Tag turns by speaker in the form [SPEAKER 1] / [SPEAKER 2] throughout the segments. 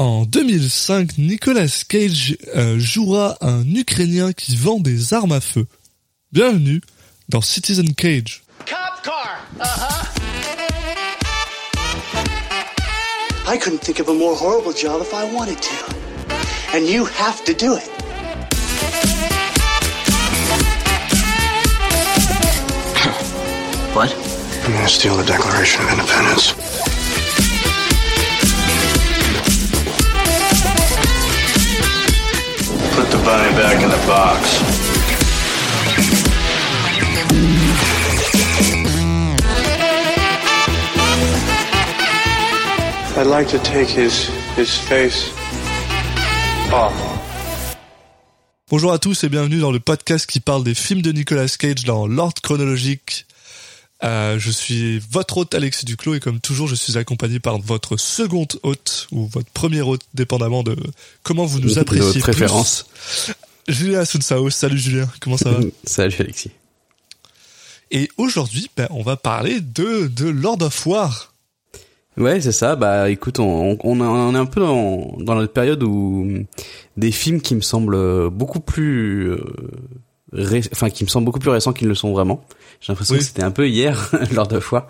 [SPEAKER 1] En 2005, Nicolas Cage euh, jouera un Ukrainien qui vend des armes à feu. Bienvenue dans Citizen Cage.
[SPEAKER 2] Cop car. Uh-huh.
[SPEAKER 3] I couldn't think of a more horrible job if I wanted to. And you have to do it.
[SPEAKER 2] What?
[SPEAKER 4] I'm gonna steal the Declaration of Independence?
[SPEAKER 5] Bunny back in the box.
[SPEAKER 4] I'd like to take his his face off.
[SPEAKER 1] Bonjour à tous et bienvenue dans le podcast qui parle des films de Nicolas Cage dans l'ordre chronologique. Euh, je suis votre hôte Alexis Duclos et comme toujours je suis accompagné par votre seconde hôte ou votre premier hôte dépendamment de comment vous nous
[SPEAKER 6] De
[SPEAKER 1] appréciez
[SPEAKER 6] votre préférence.
[SPEAKER 1] plus. Julien Asunsao, salut Julien, comment ça va
[SPEAKER 6] Salut Alexis.
[SPEAKER 1] Et aujourd'hui ben, on va parler de, de Lord of War.
[SPEAKER 6] Ouais, c'est ça. Bah, écoute, on, on, on est un peu dans, dans la période où des films qui me semblent beaucoup plus, euh, ré- enfin, qui me semblent beaucoup plus récents qu'ils ne le sont vraiment. J'ai l'impression
[SPEAKER 1] Oui.
[SPEAKER 6] que c'était un peu hier lors de fois.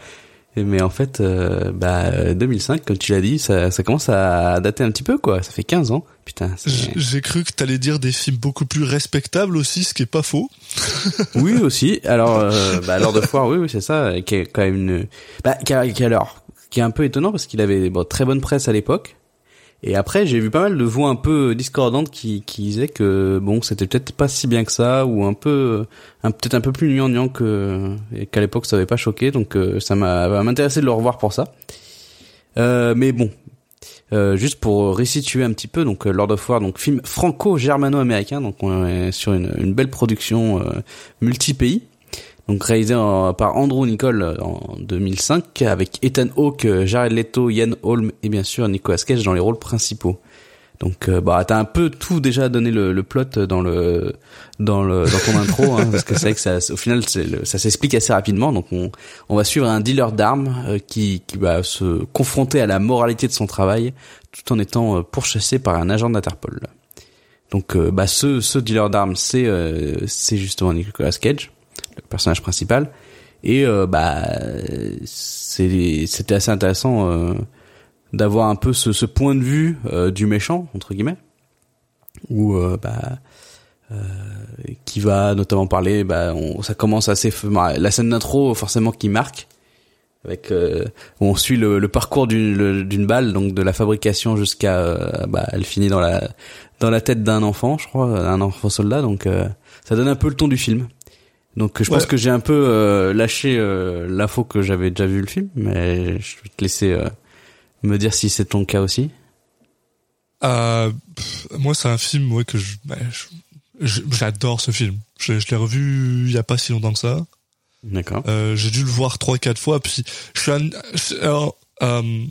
[SPEAKER 6] Mais en fait, euh, bah, 2005, comme tu l'as dit, ça, ça commence à dater un petit peu, quoi. Ça fait 15 ans. Putain.
[SPEAKER 1] J'ai cru que t'allais dire des films beaucoup plus respectables aussi, ce qui est pas faux.
[SPEAKER 6] Oui aussi. Alors, euh, bah, Lord of War, oui, oui, c'est ça, qui est quand même une, bah, qui, a- qui a- alors, qui est un peu étonnant parce qu'il avait bon, très bonne presse à l'époque. Et après, j'ai vu pas mal de voix un peu discordantes qui, qui disaient que bon, c'était peut-être pas si bien que ça, ou un peu, un peut-être un peu plus gnangnan que qu'à l'époque ça avait pas choqué. Donc euh, ça m'a va m'intéresser de le revoir pour ça. Euh, mais bon, euh, juste pour resituer un petit peu, donc euh, Lord of War, donc film franco-germano-américain, donc on est sur une, une belle production euh, multi-pays, donc réalisé par Andrew Nicole euh, en 2005 avec Ethan Hawke, euh, Jared Leto, Ian Holm et bien sûr Nicolas Cage dans les rôles principaux. Donc euh, bah t'as un peu tout déjà donné le, plot dans le dans le dans ton intro hein, parce que c'est vrai que ça au final ça s'explique assez rapidement donc on on va suivre un dealer d'armes euh, qui qui va se confronter à la moralité de son travail tout en étant pourchassé par un agent d'Interpol. Donc bah ce ce dealer d'armes c'est c'est justement Nicolas Cage personnage principal. Et euh, bah c'était assez intéressant euh, d'avoir un peu ce, ce point de vue euh, du méchant entre guillemets où euh, bah euh, qui va notamment parler bah on, ça commence assez bah, la scène d'intro forcément qui marque avec euh, on suit le, le parcours d'une balle donc de la fabrication jusqu'à euh, bah elle finit dans la dans la tête d'un enfant je crois un enfant soldat. Donc euh, ça donne un peu le ton du film donc je pense que j'ai un peu euh, lâché euh, l'info que j'avais déjà vu le film mais je vais te laisser euh, me dire si c'est ton cas aussi
[SPEAKER 1] Euh, pff, moi, c'est un film ouais, que je, bah, j'adore ce film. Je, je l'ai revu il y a pas si longtemps que ça.
[SPEAKER 6] d'accord
[SPEAKER 1] Euh, j'ai dû le voir trois quatre fois. Puis je suis un, alors, euh,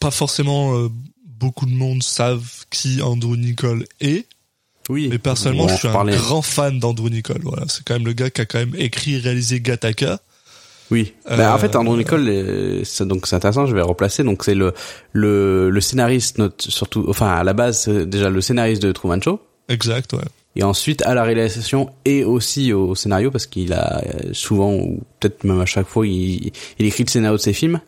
[SPEAKER 1] pas forcément euh, beaucoup de monde savent qui Andrew Nicole est,
[SPEAKER 6] oui
[SPEAKER 1] mais personnellement, je suis un grand fan d'Andrew Nicole. Voilà, c'est quand même le gars qui a quand même écrit et réalisé Gattaca.
[SPEAKER 6] Oui.
[SPEAKER 1] Euh,
[SPEAKER 6] Bah, en fait, Andrew Nicole, euh, c'est- donc c'est intéressant. Je vais replacer. Donc c'est le le le scénariste, note, surtout. Enfin, à la base, c'est déjà le scénariste de Truman Show.
[SPEAKER 1] Exact, ouais.
[SPEAKER 6] Et ensuite à la réalisation et aussi au scénario parce qu'il a euh, souvent ou peut-être même à chaque fois il, il écrit le scénario de ses films.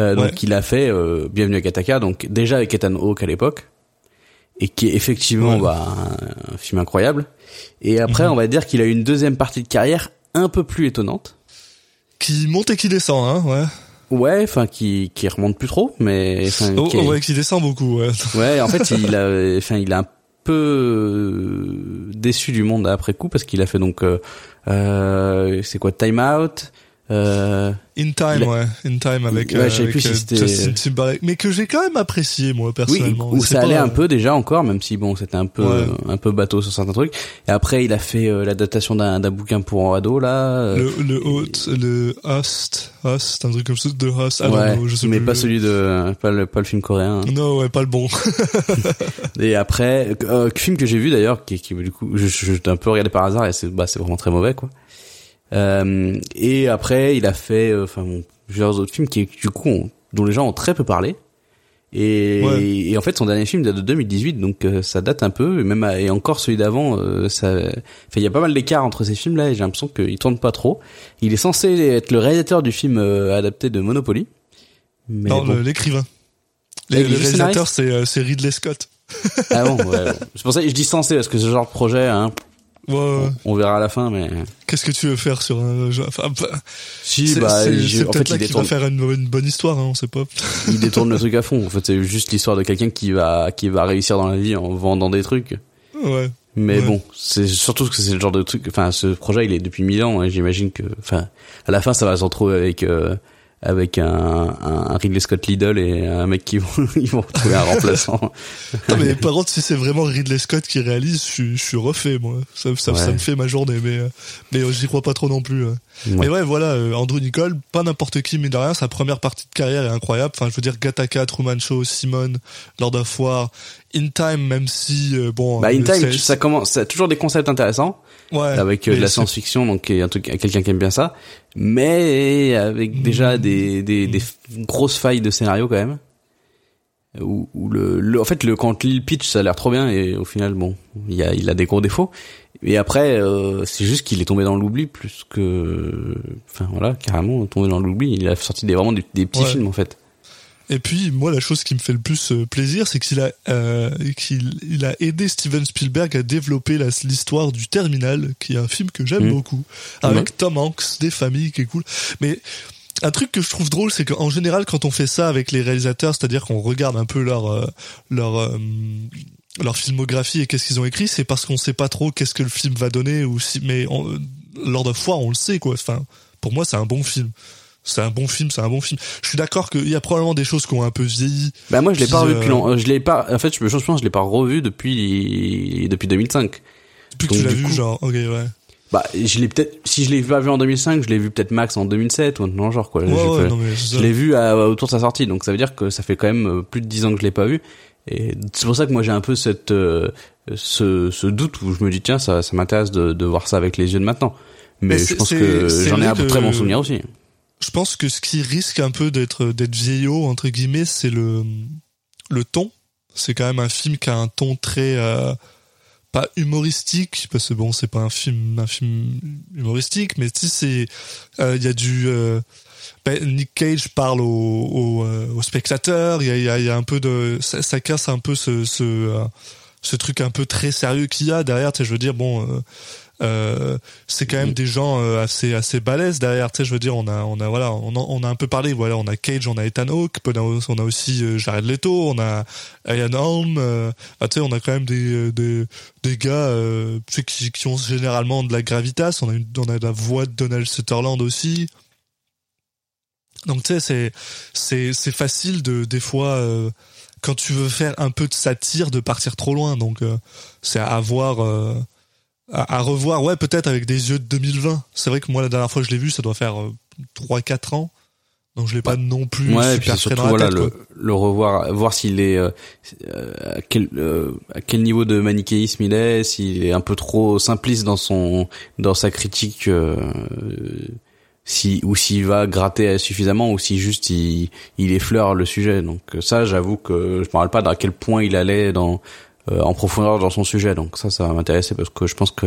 [SPEAKER 6] Euh, donc
[SPEAKER 1] Ouais.
[SPEAKER 6] il a fait euh, Bienvenue à Gattaca donc déjà avec Ethan Hawke à l'époque et qui est effectivement
[SPEAKER 1] Ouais.
[SPEAKER 6] bah, un, un film incroyable. Et après
[SPEAKER 1] Mhm.
[SPEAKER 6] on va dire qu'il a eu une deuxième partie de carrière un peu plus étonnante.
[SPEAKER 1] Qui monte et qui descend, hein, ouais.
[SPEAKER 6] Ouais, enfin qui qui remonte plus trop, mais enfin,
[SPEAKER 1] Oh,
[SPEAKER 6] qui est-
[SPEAKER 1] ouais, qui descend beaucoup, ouais.
[SPEAKER 6] ouais, en fait il a, enfin il a un peu euh, déçu du monde après coup parce qu'il a fait donc euh, euh, c'est quoi Time Out, euh,
[SPEAKER 1] In Time, ouais. In Time avec,
[SPEAKER 6] Ouais,
[SPEAKER 1] euh, avec
[SPEAKER 6] plus si
[SPEAKER 1] euh, Justin Timberlake. Mais que j'ai quand même apprécié, moi,
[SPEAKER 6] oui,
[SPEAKER 1] personnellement.
[SPEAKER 6] où
[SPEAKER 1] C'est
[SPEAKER 6] ça
[SPEAKER 1] pas-
[SPEAKER 6] allait un peu déjà encore, même si bon c'était un peu
[SPEAKER 1] Ouais.
[SPEAKER 6] un peu bateau sur certains trucs. Et après il a fait euh, l'adaptation d'un d'un bouquin pour ado là. euh,
[SPEAKER 1] Le, le Host, le Host, Host, un truc comme ça, de Host. Ah
[SPEAKER 6] ouais,
[SPEAKER 1] non, je sais
[SPEAKER 6] mais
[SPEAKER 1] plus.
[SPEAKER 6] pas celui de pas le pas le film coréen.
[SPEAKER 1] Non, ouais, pas le bon.
[SPEAKER 6] Et après, euh, film que j'ai vu d'ailleurs, qui, qui du coup, je, je, je t'ai un peu regardé par hasard et c'est bah c'est vraiment très mauvais quoi. Euh, et après, il a fait, euh, enfin, bon, plusieurs autres films qui, du coup, ont- dont les gens ont très peu parlé. Et,
[SPEAKER 1] Ouais.
[SPEAKER 6] et en fait, son dernier film date de 2018, donc euh, ça date un peu. Et même et encore celui d'avant, euh, ça, il y a pas mal d'écart entre ces films-là. Et j'ai l'impression qu'il tourne pas trop. Il est censé être le réalisateur du film adapté de Monopoly. Mais
[SPEAKER 1] non,
[SPEAKER 6] bon.
[SPEAKER 1] l'écrivain. Le, réalisateur, c'est c'est Ridley Scott.
[SPEAKER 6] Ah bon, ouais, bon. C'est pour ça que je dis censé parce que ce genre de projet, hein,
[SPEAKER 1] Ouais, ouais.
[SPEAKER 6] on verra à la fin. Mais
[SPEAKER 1] Qu'est-ce que tu veux faire sur un jeu? Enfin,
[SPEAKER 6] si,
[SPEAKER 1] C'est
[SPEAKER 6] bah,
[SPEAKER 1] c'est- peut-être là qu'il va faire une, une bonne histoire, hein, on sait pas.
[SPEAKER 6] il détourne le truc à fond. En fait, c'est juste l'histoire de quelqu'un qui va, qui va réussir dans la vie en vendant des trucs.
[SPEAKER 1] Ouais.
[SPEAKER 6] Mais
[SPEAKER 1] Ouais.
[SPEAKER 6] bon, c'est surtout que c'est le genre de truc. Enfin, ce projet, il est depuis mille ans. Et j'imagine que, enfin, à la fin, ça va se retrouver avec euh, avec un, un Ridley Scott Lidl et un mec qui vont ils vont trouver un remplaçant.
[SPEAKER 1] Non, mais par contre, si c'est vraiment Ridley Scott qui réalise, je suis, je suis refait, moi. Ça, ça,
[SPEAKER 6] Ouais.
[SPEAKER 1] ça me fait ma journée, mais, euh, mais euh, j'y crois pas trop non plus.
[SPEAKER 6] Ouais.
[SPEAKER 1] Mais ouais, voilà, euh, Andrew Nicole, pas n'importe qui, mais de rien, sa première partie de carrière est incroyable. Enfin, je veux dire, Gattaca, Truman Show, Simone, Lord of War, In Time, même si, euh, bon.
[SPEAKER 6] Bah, In Time, ça commence, ça a toujours des concepts intéressants
[SPEAKER 1] ouais,
[SPEAKER 6] avec euh, de la science-fiction, donc il y a un truc, quelqu'un qui aime bien ça, mais avec déjà
[SPEAKER 1] Mm.
[SPEAKER 6] des, des, des f- grosses failles de scénario quand même. Où, où le, le, en fait, le quand il pitch, ça a l'air trop bien et au final, bon, il a, il a des gros défauts. Et après, euh, c'est juste qu'il est tombé dans l'oubli plus que, enfin voilà, carrément tombé dans l'oubli. Il a sorti des vraiment des, des petits
[SPEAKER 1] Ouais.
[SPEAKER 6] films en fait.
[SPEAKER 1] Et puis, moi, la chose qui me fait le plus euh, plaisir, c'est qu'il a, euh, qu'il il a aidé Steven Spielberg à développer la- l'histoire du Terminal, qui est un film que j'aime
[SPEAKER 6] Mhm.
[SPEAKER 1] beaucoup, avec. Tom Hanks, des familles, qui est cool. Mais un truc que je trouve drôle, c'est qu'en général, quand on fait ça avec les réalisateurs, c'est-à-dire qu'on regarde un peu leur euh, leur euh, leur filmographie et qu'est-ce qu'ils ont écrit, c'est parce qu'on sait pas trop qu'est-ce que le film va donner ou si. Mais on, euh, lors de fois, on le sait quoi. Enfin, pour moi, c'est un bon film. C'est un bon film, c'est un bon film. Je suis d'accord qu'il y a probablement des choses qui ont un peu vieilli.
[SPEAKER 6] Bah moi je l'ai pas revu
[SPEAKER 1] euh,
[SPEAKER 6] depuis longtemps. Je l'ai pas. En fait, je pense que je l'ai pas revu depuis depuis 2005.
[SPEAKER 1] Depuis que
[SPEAKER 6] Donc,
[SPEAKER 1] tu l'as vu,
[SPEAKER 6] coup-
[SPEAKER 1] genre, ok, ouais.
[SPEAKER 6] Bah je l'ai peut-être. Si je l'ai pas vu en 2005, je l'ai vu peut-être max en 2007 ou le genre quoi.
[SPEAKER 1] Ouais, ouais, non,
[SPEAKER 6] Je l'ai vu à- autour de sa sortie, donc ça veut dire que ça fait quand même euh, plus de 10 ans que je l'ai pas vu. Et c'est pour ça que moi j'ai un peu cette euh, ce, ce doute où je me dis tiens ça, ça m'intéresse de, de voir ça avec les yeux de maintenant. Mais,
[SPEAKER 1] Mais
[SPEAKER 6] je pense que j'en ai un peu
[SPEAKER 1] que-
[SPEAKER 6] très bon souvenir aussi.
[SPEAKER 1] Je pense que ce qui risque un peu d'être d'être vieillot entre guillemets, c'est le le ton. C'est quand même un film qui a un ton très euh, pas humoristique parce que bon c'est pas un film un film humoristique, mais tu sais c'est euh, il y a du euh, ben, Nick Cage parle au au, euh, au spectateur. Il y a, y, a, y a un peu de ça, ça casse un peu ce ce euh, ce truc un peu très sérieux qu'il y a derrière. Tu sais, je veux dire bon. Euh, c'est quand même des gens euh, assez assez balèzes derrière. Tu sais je veux dire on a on a voilà on a, on a un peu parlé. Voilà on a Cage on a Ethan Hawke on a, aussi euh, Jared Leto on a Ian Holm euh, bah, tu sais on a quand même des des, des gars euh, tu sais, qui, qui ont généralement de la gravitas. On a une, on a la voix de Donald Sutherland aussi. Donc tu sais c'est c'est c'est facile de des fois euh, quand tu veux faire un peu de satire de partir trop loin. Donc euh, c'est à voir euh, à, à revoir, ouais, peut-être avec des yeux de 2020. C'est vrai que moi, la dernière fois que je l'ai vu, ça doit faire euh, 3-4 ans. Donc je l'ai pas non plus
[SPEAKER 6] Ouais, et puis
[SPEAKER 1] super
[SPEAKER 6] surtout
[SPEAKER 1] la
[SPEAKER 6] voilà
[SPEAKER 1] tête,
[SPEAKER 6] le, le revoir, voir s'il est euh, euh, à quel euh, à quel niveau de manichéisme il est, s'il est un peu trop simpliste dans son dans sa critique, euh, si ou s'il va gratter suffisamment ou si juste il il effleure le sujet. Donc euh, ça, j'avoue que je me rappelle pas à quel point il allait dans euh, en profondeur dans son sujet. Donc ça, ça va m'intéresser parce que je pense que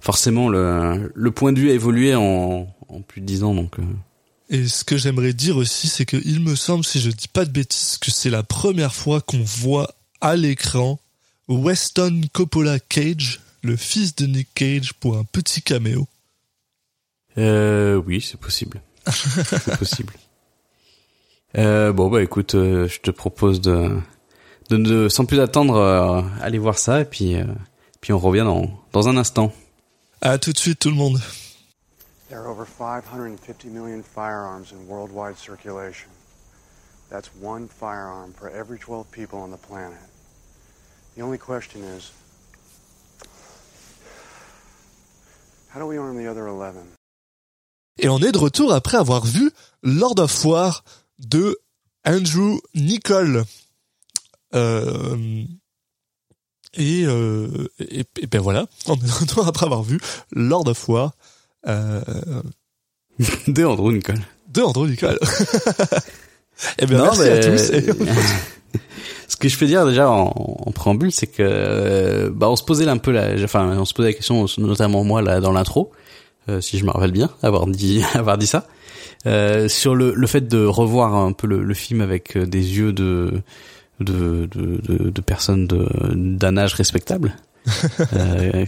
[SPEAKER 6] forcément le le point de vue a évolué en en plus de dix ans. Donc euh,
[SPEAKER 1] Et ce que j'aimerais dire aussi, c'est que il me semble, si je dis pas de bêtises, que c'est la première fois qu'on voit à l'écran Weston Coppola Cage, le fils de Nick Cage, pour un petit caméo.
[SPEAKER 6] Euh, oui, c'est possible. c'est possible. Euh, bon bah écoute, euh, je te propose de, de, de- sans plus attendre, euh, aller voir ça et puis euh, puis on revient dans dans un instant.
[SPEAKER 1] À tout de suite, tout le monde.
[SPEAKER 7] There are over 550 million firearms in worldwide circulation. That's one firearm for every 12 people on the planet. The only question is how do we arm the other 11?
[SPEAKER 1] Et on est de retour après avoir vu Lord of War de Andrew Nicole. Euh, et, euh, et, et ben voilà, on est de retour après avoir vu Lord of War euh,
[SPEAKER 6] de Andrew Nicole.
[SPEAKER 1] de Andrew Nicole. Eh bien,
[SPEAKER 6] Non,
[SPEAKER 1] merci
[SPEAKER 6] mais-
[SPEAKER 1] à tous. Et-
[SPEAKER 6] Ce que je peux dire déjà en, en préambule, c'est que bah on se posait un peu la, enfin on se posait la question, notamment moi là dans l'intro, euh, si je me rappelle bien, avoir dit avoir dit ça, euh, sur le, le fait de revoir un peu le, le film avec des yeux de de de, de, de personnes de d'un âge respectable, euh,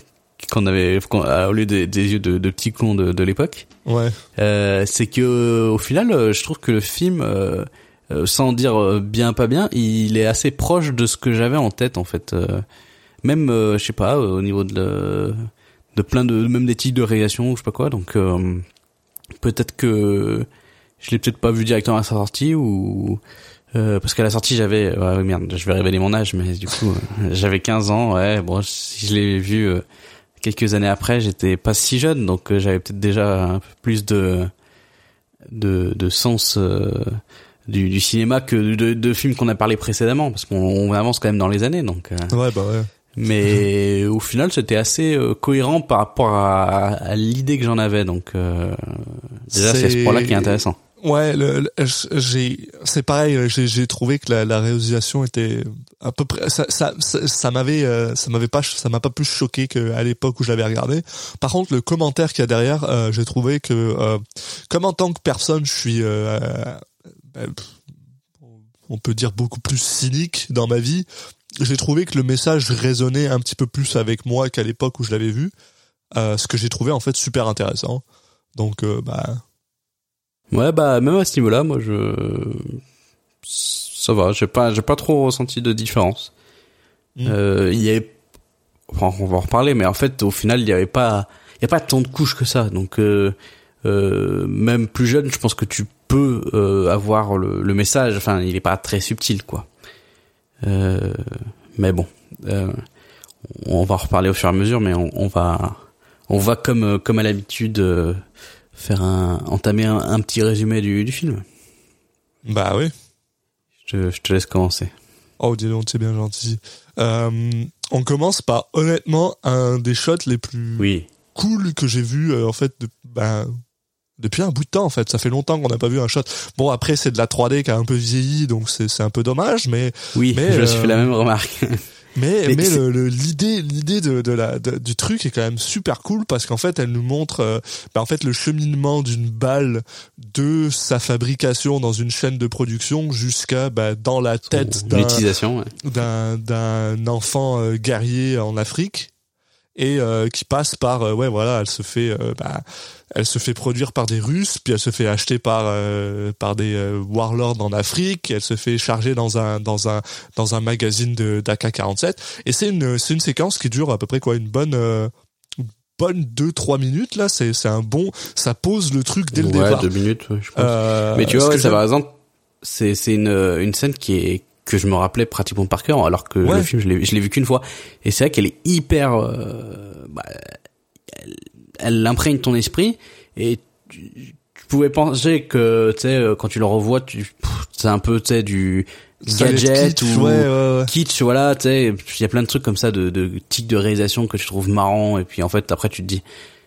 [SPEAKER 6] qu'on avait qu'on- au lieu des, des yeux de, de petits cons de, de l'époque.
[SPEAKER 1] ouais.
[SPEAKER 6] Euh, c'est que euh, au final, euh, je trouve que le film, euh, euh, sans dire euh, bien pas bien, il est assez proche de ce que j'avais en tête en fait. Euh, même, euh, je sais pas, euh, au niveau de de plein de même des titres de réalisation ou je sais pas quoi. Donc euh, peut-être que je l'ai peut-être pas vu directement à sa sortie ou euh, parce qu'à la sortie j'avais ouais, merde, je vais révéler mon âge, mais du coup euh, j'avais 15 ans. Ouais, bon, si je l'ai vu. euh, quelques années après, j'étais pas si jeune, donc euh, j'avais peut-être déjà un peu plus de de, de sens du, du cinéma que de, de films qu'on a parlé précédemment, parce qu'on on avance quand même dans les années. Donc, euh,
[SPEAKER 1] Ouais, bah ouais.
[SPEAKER 6] mais au final, c'était assez euh, cohérent par rapport à, à l'idée que j'en avais. Donc, euh, déjà, c'est ce point-là qui est intéressant.
[SPEAKER 1] Ouais, le, le- j'ai, c'est pareil. J'ai, j'ai trouvé que la, la réalisation était à peu près, ça, ça, ça, m'avait, euh, ça m'avait pas, ça m'a pas plus choqué qu'à l'époque où je l'avais regardé. Par contre, le commentaire qu'il y a derrière, euh, j'ai trouvé que, euh, comme en tant que personne, je suis, euh, euh, on peut dire beaucoup plus cynique dans ma vie. J'ai trouvé que le message résonnait un petit peu plus avec moi qu'à l'époque où je l'avais vu, euh, ce que j'ai trouvé en fait super intéressant. Donc, euh, bah,
[SPEAKER 6] Ouais, bah même à ce niveau-là, moi, je ça va. J'ai pas, j'ai pas trop ressenti de différence.
[SPEAKER 1] Mm.
[SPEAKER 6] Euh, il y avait, enfin, on va en reparler, mais en fait, au final, il y avait pas, il y a pas tant de couches que ça. Donc, euh, euh, même plus jeune, je pense que tu peux euh, avoir le, le message. Enfin, il est pas très subtil, quoi. Euh, mais bon, euh, on va en reparler au fur et à mesure, mais on, on va, on va comme comme à l'habitude euh, faire un entamer un, un petit résumé du, du film.
[SPEAKER 1] bah oui.
[SPEAKER 6] Je, te- je te laisse commencer.
[SPEAKER 1] Oh, dis donc, c'est bien gentil. Euh, on commence par, honnêtement, un des shots les plus
[SPEAKER 6] Oui.
[SPEAKER 1] cool que j'ai vu, euh, en fait, de, ben, depuis un bout de temps, en fait. Ça fait longtemps qu'on n'a pas vu un shot. Bon, après, c'est de la 3D qui a un peu vieilli, donc c'est c'est un peu dommage, mais
[SPEAKER 6] Oui,
[SPEAKER 1] Mais,
[SPEAKER 6] je me suis
[SPEAKER 1] euh,
[SPEAKER 6] fait la même remarque.
[SPEAKER 1] mais,
[SPEAKER 6] Mais
[SPEAKER 1] l'idée l'idée de, de la de- du truc est quand même super cool parce qu'en fait elle nous montre euh, ben, en fait le cheminement d'une balle de sa fabrication dans une chaîne de production jusqu'à ben, dans la tête d'un
[SPEAKER 6] L'utilisation, ouais.
[SPEAKER 1] d'un d'un enfant euh, guerrier en Afrique et euh, qui passe par euh, ouais voilà elle se fait euh, bah, elle se fait produire par des Russes puis elle se fait acheter par euh, par des euh, warlords en Afrique elle se fait charger dans un dans un dans un magazine de d'AK47 et c'est une c'est une séquence qui dure à peu près quoi une bonne euh, une bonne 2 3 minutes là. C'est c'est un bon ça pose le truc dès le
[SPEAKER 6] ouais,
[SPEAKER 1] départ.
[SPEAKER 6] deux minutes, ouais, je pense.
[SPEAKER 1] Euh,
[SPEAKER 6] Mais tu vois, ouais, ça par exemple, c'est c'est une une scène qui est que je me rappelais pratiquement par cœur, alors que
[SPEAKER 1] Ouais.
[SPEAKER 6] le film je l'ai je l'ai vu qu'une fois. Et c'est vrai qu'elle est hyper, euh, bah, elle, elle imprègne ton esprit et tu, tu pouvais penser que tu sais quand tu le revois, tu c'est un peu tu sais du gadget
[SPEAKER 1] kitsch,
[SPEAKER 6] ou
[SPEAKER 1] ouais, ouais, ouais.
[SPEAKER 6] kitsch voilà tu sais il y a plein de trucs comme ça de de tics de réalisation que tu trouves marrant et puis en fait après tu te dis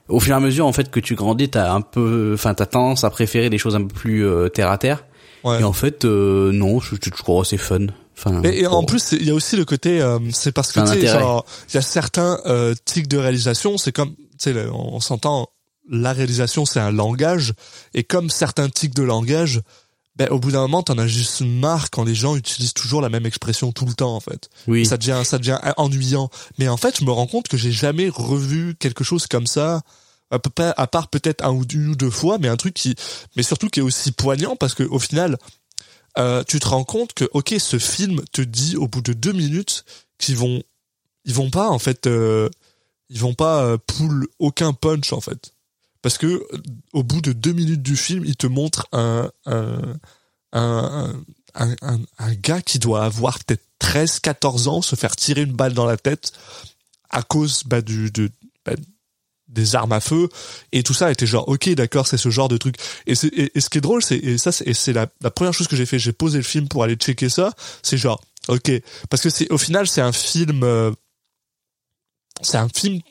[SPEAKER 6] au fur et à mesure en fait que tu grandis t'as un peu enfin t'as tendance à préférer des choses un peu plus euh, terre à terre
[SPEAKER 1] Ouais.
[SPEAKER 6] et en fait euh, non je je trouve assez fun enfin
[SPEAKER 1] Et, et en plus, c'est- il y a aussi le côté, euh, c'est parce que
[SPEAKER 6] C'est
[SPEAKER 1] tu sais, il y a certains euh, tics de réalisation, c'est comme, tu sais, on, on s'entend, la réalisation c'est un langage, et comme certains tics de langage, ben au bout d'un moment, t'en as juste marre quand les gens utilisent toujours la même expression tout le temps, en fait.
[SPEAKER 6] oui
[SPEAKER 1] Ça devient, ça devient ennuyant. Mais en fait, je me rends compte que j'ai jamais revu quelque chose comme ça. À part peut-être un ou deux fois, mais un truc qui, mais surtout qui est aussi poignant parce que au final, euh, tu te rends compte que ok, ce film te dit au bout de deux minutes qu'ils vont, ils vont pas en fait, euh, ils vont pas euh, pull aucun punch en fait, parce que euh, au bout de deux minutes du film, il te montre un un un, un, un, un gars qui doit avoir peut-être 13, 14 ans, se faire tirer une balle dans la tête à cause bah, du de bah, des armes à feu et tout ça était genre ok d'accord c'est ce genre de truc. Et, et, et ce qui est drôle c'est et ça c'est, la, première chose que j'ai fait j'ai posé le film pour aller checker ça c'est genre ok. Parce que c'est au final c'est un film euh, c'est un film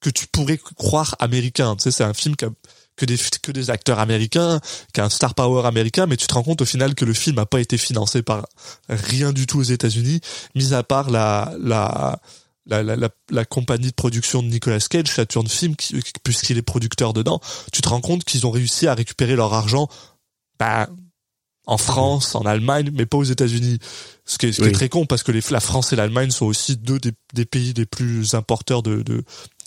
[SPEAKER 1] que tu pourrais croire américain. Tu sais c'est un film qui a, que des que des acteurs américains, qu'un star power américain, mais tu te rends compte au final que le film a pas été financé par rien du tout aux États-Unis, mis à part la la la, la, la, la compagnie de production de Nicolas Cage, Saturn Film, qui- puisqu'il est producteur dedans, tu te rends compte qu'ils ont réussi à récupérer leur argent bah, en France, en Allemagne, mais pas aux États-Unis. Ce qui est, ce qui est très con parce que les, la France et l'Allemagne sont aussi deux des, des pays les plus importeurs de de-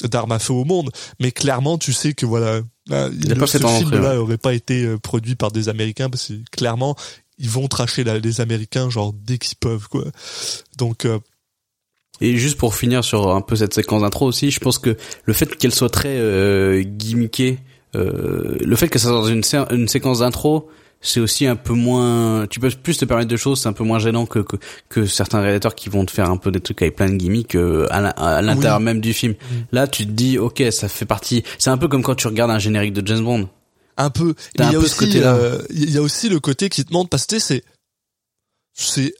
[SPEAKER 1] d'armes à feu au monde. Mais clairement, tu sais que voilà, là,
[SPEAKER 6] a
[SPEAKER 1] le-
[SPEAKER 6] pas
[SPEAKER 1] ce film-là
[SPEAKER 6] ouais.
[SPEAKER 1] aurait pas été euh, produit par des Américains parce que clairement, ils vont tracher la- les Américains genre dès qu'ils peuvent quoi. Donc euh,
[SPEAKER 6] Et juste pour finir sur un peu cette séquence d'intro aussi, je pense que le fait qu'elle soit très euh, gimmickée, euh, le fait que ça soit dans une, sé- une séquence d'intro, c'est aussi un peu moins. Tu peux plus te permettre de choses, c'est un peu moins gênant que, que que certains réalisateurs qui vont te faire un peu des trucs avec plein de gimmicks euh, à l'in- à l'intérieur
[SPEAKER 1] Oui.
[SPEAKER 6] même du film. Là, tu te dis, ok, ça fait partie. C'est un peu comme quand tu regardes un générique de James Bond.
[SPEAKER 1] un peu. Il y
[SPEAKER 6] un
[SPEAKER 1] a aussi, euh, y a aussi le côté qui te montre parce que c'est c'est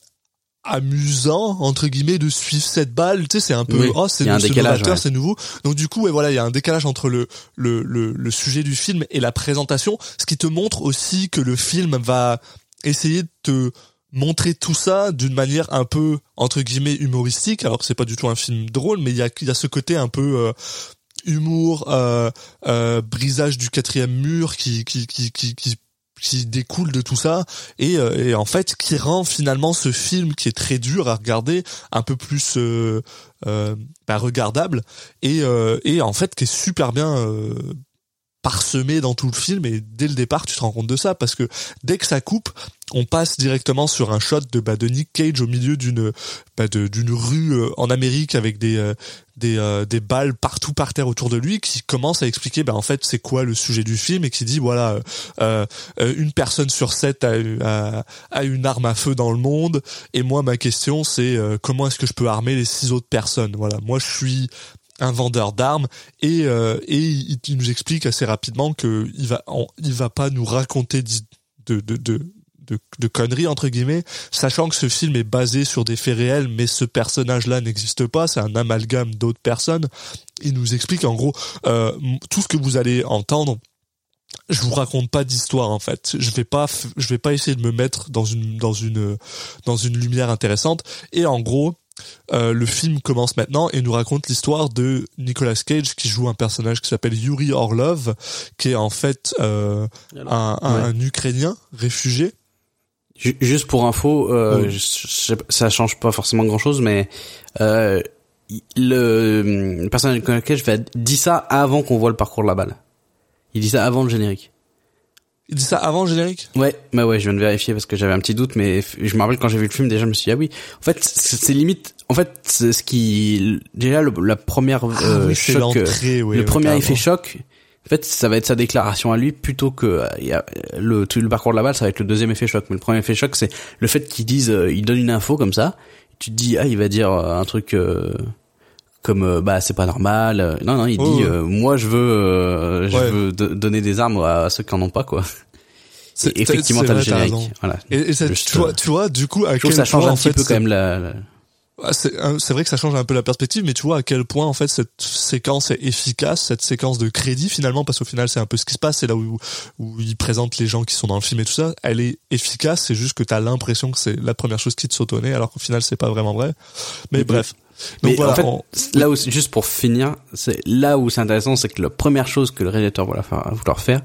[SPEAKER 1] amusant entre guillemets de suivre cette balle. Tu sais c'est un peu
[SPEAKER 6] Oui,
[SPEAKER 1] oh c'est novateur,
[SPEAKER 6] ouais.
[SPEAKER 1] c'est nouveau. Donc du coup ouais, voilà il y a un décalage entre le, le le le sujet du film et la présentation ce qui te montre aussi que le film va essayer de te montrer tout ça d'une manière un peu entre guillemets humoristique. Alors que c'est pas du tout un film drôle mais il y a il y a ce côté un peu euh, humour euh, euh, brisage du quatrième mur qui qui qui qui, qui qui découle de tout ça et, euh, et en fait qui rend finalement ce film qui est très dur à regarder un peu plus euh, euh, bah, regardable et, euh, et en fait qui est super bien parsemé dans tout le film et dès le départ tu te rends compte de ça parce que dès que ça coupe on passe directement sur un shot de bah, de Nick Cage au milieu d'une bah, d'une rue euh, en Amérique avec des euh, des euh, des balles partout par terre autour de lui qui commence à expliquer bah en fait c'est quoi le sujet du film et qui dit voilà une personne sur sept a, a, a une arme à feu dans le monde et moi ma question c'est comment est-ce que je peux armer les six autres personnes? Voilà moi je suis un vendeur d'armes et euh, et il, nous explique assez rapidement que il va il va pas nous raconter de de, de de, de conneries entre guillemets, sachant que ce film est basé sur des faits réels, mais ce personnage-là n'existe pas, c'est un amalgame d'autres personnes. Il nous explique en gros euh, tout ce que vous allez entendre. Je vous raconte pas d'histoire en fait. Je vais pas, je vais pas essayer de me mettre dans une dans une dans une lumière intéressante. Et en gros, euh, le film commence maintenant et nous raconte l'histoire de Nicolas Cage qui joue un personnage qui s'appelle Yuri Orlov, qui est en fait euh, un, un,
[SPEAKER 6] Ouais.
[SPEAKER 1] un Ukrainien réfugié.
[SPEAKER 6] Ju- Juste pour info, euh,
[SPEAKER 1] Oui.
[SPEAKER 6] je- je sais pas- ça change pas forcément grand chose, mais euh, le, le personnage de Nicolas Cage dit ça avant qu'on voit le parcours de la balle. Il dit ça avant le générique.
[SPEAKER 1] Il dit ça avant le générique?
[SPEAKER 6] Ouais, bah ouais, je viens de vérifier parce que j'avais un petit doute, mais je me rappelle quand j'ai vu le film déjà, je me suis dit ah oui. En fait, c'est limite. En fait, ce qui déjà le- la première euh,
[SPEAKER 1] Ah oui, c'est
[SPEAKER 6] choc, euh,
[SPEAKER 1] oui,
[SPEAKER 6] le
[SPEAKER 1] oui,
[SPEAKER 6] premier effet choc. En fait, ça va être sa déclaration à lui plutôt que euh, il y a, le, tout le parcours de la balle, ça va être le deuxième effet choc. Mais le premier effet choc, c'est le fait qu'il dise, euh, il donne une info comme ça. Tu te dis ah, il va dire euh, un truc. euh, comme euh, bah c'est pas normal Euh, non non il dit
[SPEAKER 1] ouais.
[SPEAKER 6] euh, moi je veux euh, je
[SPEAKER 1] Ouais.
[SPEAKER 6] veux do- donner des armes à, ceux qui en ont pas quoi
[SPEAKER 1] C'est-
[SPEAKER 6] Et effectivement t'as le générique voilà
[SPEAKER 1] Et, et ça,
[SPEAKER 6] Juste,
[SPEAKER 1] tu, vois, tu vois, du coup, à quel
[SPEAKER 6] que ça change
[SPEAKER 1] point,
[SPEAKER 6] un petit
[SPEAKER 1] fait,
[SPEAKER 6] peu quand même la, la-
[SPEAKER 1] Ah, c'est un- c'est vrai que ça change un peu la perspective, mais tu vois à quel point en fait cette séquence est efficace, cette séquence de crédit finalement, parce qu'au final c'est un peu ce qui se passe, c'est là où où il présente les gens qui sont dans le film et tout ça. Elle est efficace, c'est juste que t'as l'impression que c'est la première chose qui te nez, alors qu'au final c'est pas vraiment vrai. Mais bref. Donc
[SPEAKER 6] mais
[SPEAKER 1] voilà,
[SPEAKER 6] en fait,
[SPEAKER 1] on-
[SPEAKER 6] là où, juste pour finir, c'est là où c'est intéressant, c'est que la première chose que le réalisateur va vouloir faire,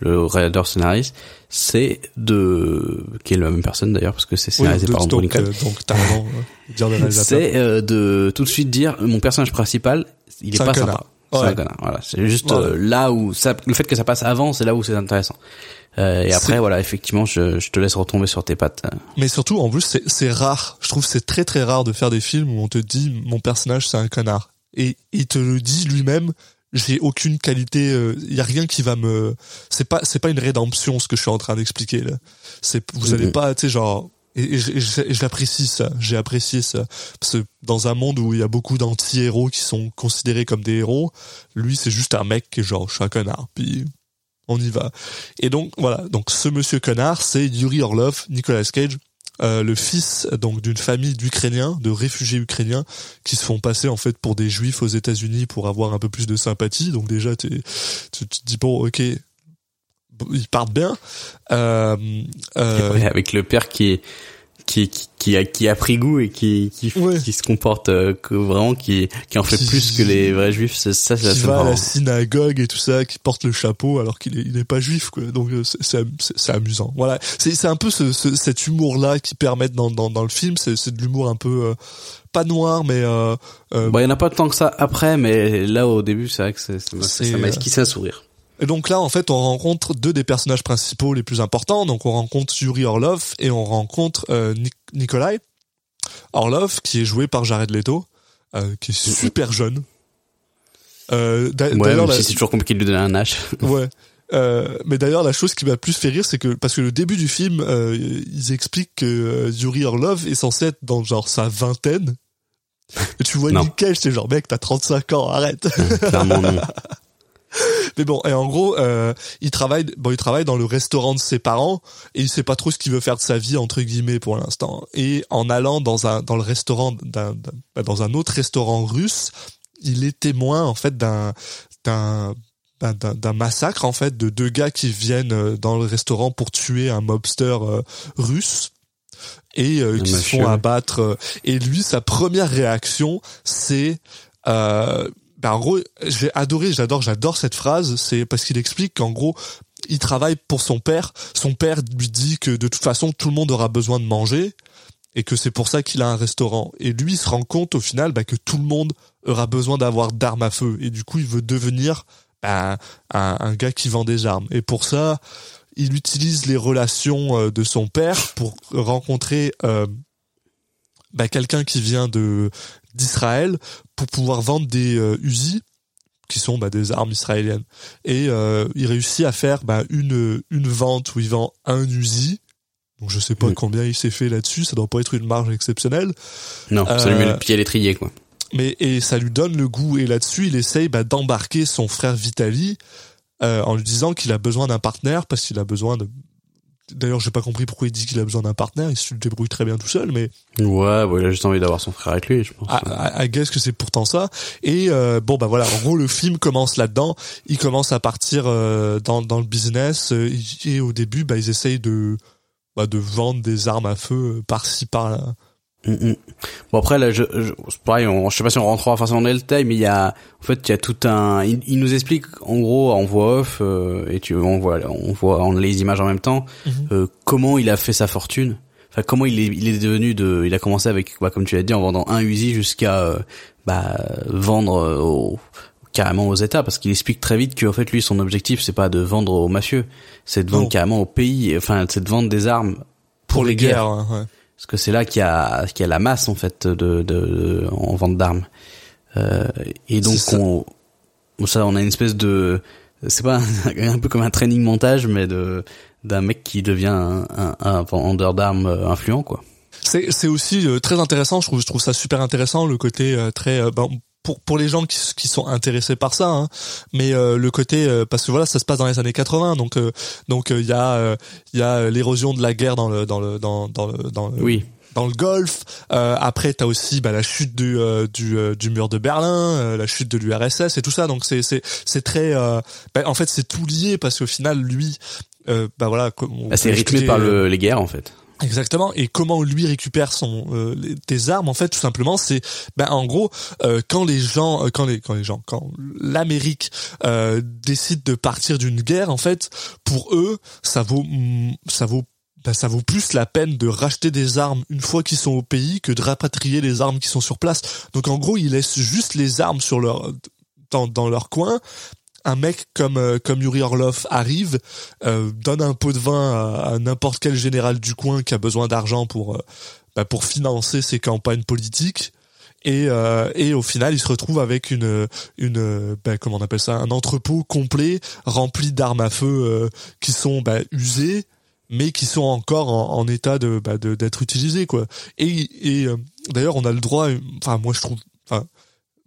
[SPEAKER 6] le réalisateur scénariste, c'est de, qui est la même personne d'ailleurs, parce que c'est
[SPEAKER 1] oui,
[SPEAKER 6] scénarisé
[SPEAKER 1] donc,
[SPEAKER 6] par Andrew Lincoln,
[SPEAKER 1] euh, donc t'as raison euh, dire le réalisateur.
[SPEAKER 6] c'est euh, de tout de suite dire, mon personnage principal, il est
[SPEAKER 1] C'est
[SPEAKER 6] pas sympa. C'est
[SPEAKER 1] Ouais.
[SPEAKER 6] un connard. Voilà. C'est juste euh, là où ça, le fait que ça passe avant, c'est là où c'est intéressant. Euh, et après, voilà, effectivement, je, je te laisse retomber sur tes pattes. euh.
[SPEAKER 1] Mais surtout, en plus, c'est- rare. Je trouve c'est très très rare de faire des films où on te dit mon personnage c'est un connard et il te le dit lui-même. J'ai aucune qualité. Il y a rien qui va me. C'est pas c'est pas une rédemption ce que je suis en train d'expliquer là. C'est vous allez
[SPEAKER 6] Mhm.
[SPEAKER 1] pas tu sais genre. Et, et je, et l'apprécie ça. J'ai apprécié ça parce que dans un monde où il y a beaucoup d'anti-héros qui sont considérés comme des héros, lui c'est juste un mec qui est genre je suis un connard. Puis on y va. Et donc voilà, donc ce monsieur connard, c'est Yuri Orlov, Nicolas Cage, euh, le fils donc d'une famille d'Ukrainiens, de réfugiés ukrainiens qui se font passer en fait pour des juifs aux États-Unis pour avoir un peu plus de sympathie. Donc déjà tu te dis bon ok, ils partent bien. Euh, euh,
[SPEAKER 6] avec le père qui est qui qui qui a qui a pris goût et qui qui,
[SPEAKER 1] Ouais.
[SPEAKER 6] qui se comporte euh, que vraiment qui qui en fait
[SPEAKER 1] Qui-
[SPEAKER 6] plus que les vrais juifs ça ça c'est
[SPEAKER 1] qui va à
[SPEAKER 6] marrant.
[SPEAKER 1] la synagogue et tout ça, qui porte le chapeau alors qu'il est, il est pas juif, quoi. Donc euh, c'est- amusant. Voilà, c'est c'est un peu ce, ce- cet humour-là qui permet dans, dans, dans le film. C'est c'est de l'humour un peu euh, pas noir, mais euh, euh,
[SPEAKER 6] Bon, il y en a pas tant que ça après mais là au début c'est vrai que c'est ça m'a-
[SPEAKER 1] C'est,
[SPEAKER 6] ça m'a esquissé un sourire.
[SPEAKER 1] Et donc là, en fait, on rencontre deux des personnages principaux les plus importants. Donc on rencontre Yuri Orlov et on rencontre euh, Nik- Nikolai Orlov, qui est joué par Jared Leto, euh, qui est super jeune. Euh,
[SPEAKER 6] Ouais,
[SPEAKER 1] la-
[SPEAKER 6] si c'est toujours compliqué de lui donner un âge.
[SPEAKER 1] Ouais. Euh, mais d'ailleurs, la chose qui m'a plus fait rire, c'est que parce que le début du film, euh, ils expliquent que Yuri Orlov est censé être dans genre sa vingtaine. Et tu vois
[SPEAKER 6] Non.
[SPEAKER 1] Nickel, c'est genre mec, t'as 35 ans, arrête.
[SPEAKER 6] Clairement non.
[SPEAKER 1] mais bon, et en gros, euh, il travaille, bon, il travaille dans le restaurant de ses parents et il sait pas trop ce qu'il veut faire de sa vie entre guillemets pour l'instant. Et en allant dans un dans le restaurant d'un bah, dans un autre restaurant russe, il est témoin en fait d'un d'un d'un- d'un massacre en fait de deux gars qui viennent euh, dans le restaurant pour tuer un mobster euh, russe et euh, qui se font abattre et lui sa première réaction c'est euh, ben en gros j'ai adoré j'adore j'adore cette phrase c'est parce qu'il explique qu'en gros il travaille pour son père son père lui dit que de toute façon tout le monde aura besoin de manger et que c'est pour ça qu'il a un restaurant. Et lui, il se rend compte au final bah, que tout le monde aura besoin d'avoir d'armes à feu. Et du coup, il veut devenir bah, un, gars qui vend des armes. Et pour ça, il utilise les relations euh, de son père pour rencontrer euh, bah, quelqu'un qui vient de d'Israël pour pouvoir vendre des euh, Uzi qui sont bah, des armes israéliennes. Et euh, il réussit à faire bah, une une vente où il vend un Uzi. Donc je sais pas combien il s'est fait là-dessus, ça doit pas être une marge exceptionnelle.
[SPEAKER 6] Non, ça lui
[SPEAKER 1] Euh,
[SPEAKER 6] met le pied à l'étrier quoi.
[SPEAKER 1] Mais et ça lui donne le goût et là-dessus il essaye bah, d'embarquer son frère Vitali euh, en lui disant qu'il a besoin d'un partenaire parce qu'il a besoin de. D'ailleurs j'ai pas compris pourquoi il dit qu'il a besoin d'un partenaire, il se débrouille très bien tout seul, mais
[SPEAKER 6] Ouais, bon, il a juste envie d'avoir son frère avec lui, je pense.
[SPEAKER 1] I, guess que c'est pourtant ça. Et euh, bon bah voilà, en gros le film commence là-dedans. Il commence à partir euh, dans dans le business et au début bah ils essayent de bah, de vendre des armes à feu euh, par-ci par-là.
[SPEAKER 6] Mm, mm. Bon après là, je, je c'est pareil, on, je sais pas si on rentrera forcément dans le détail, mais il y a, en fait, il y a tout un, il, il nous explique en gros en voix off euh, et tu, on voit, on voit, on les images en même temps,
[SPEAKER 1] Mhm.
[SPEAKER 6] euh, comment il a fait sa fortune. Enfin, comment il est, il est devenu de, il a commencé avec, bah, comme tu l'as dit, en vendant un Uzi jusqu'à, euh, bah, vendre euh, au, carrément aux États, parce qu'il explique très vite qu'en fait lui, son objectif, c'est pas de vendre aux mafieux, c'est de vendre carrément au pays, enfin, c'est de vendre des armes
[SPEAKER 1] Pour les guerres, hein, ouais.
[SPEAKER 6] Parce que c'est là qu'il y a qu'il y a la masse en fait de, de, de- en vente d'armes euh, et donc
[SPEAKER 1] ça.
[SPEAKER 6] on ça on a une espèce de c'est pas un, peu comme un training montage mais de d'un mec qui devient un, un, un vendeur d'armes euh, influent quoi
[SPEAKER 1] C'est c'est aussi euh, très intéressant. Je trouve je trouve ça super intéressant le côté euh, très ben, pour pour les gens qui qui sont intéressés par ça. Hein, mais euh, le côté euh, parce que voilà ça se passe dans les années 80 donc euh, donc il y a euh, il y a l'érosion de la guerre dans le dans le dans dans le dans le,
[SPEAKER 6] oui
[SPEAKER 1] dans le Golfe. Euh, après, t'as aussi bah, la chute du euh, du, euh, du mur de Berlin, euh, la chute de l'URSS et tout ça. Donc c'est c'est c'est très. euh, bah, en fait, c'est tout lié parce qu'au final, lui, euh, bah voilà.
[SPEAKER 6] Bah, c'est rythmé par
[SPEAKER 1] euh,
[SPEAKER 6] le, les guerres en fait
[SPEAKER 1] Exactement. Et comment lui récupère son euh, des armes en fait tout simplement c'est ben en gros euh, quand les gens euh, quand les quand les gens quand l'Amérique euh, décide de partir d'une guerre en fait pour eux ça vaut mm, ça vaut ben, ça vaut plus la peine de racheter des armes une fois qu'ils sont au pays que de rapatrier les armes qui sont sur place. Donc en gros, ils laissent juste les armes sur leur dans, dans leur coin. Un mec comme euh, comme Yuri Orlov arrive, euh, donne un pot de vin à, à n'importe quel général du coin qui a besoin d'argent pour euh, bah, pour financer ses campagnes politiques. Et, euh, et au final, il se retrouve avec une une bah, comment on appelle ça un entrepôt complet rempli d'armes à feu euh, qui sont bah, usées mais qui sont encore en, état de bah, d'être utilisées quoi. Et, et d'ailleurs, on a le droit. Enfin, moi je trouve.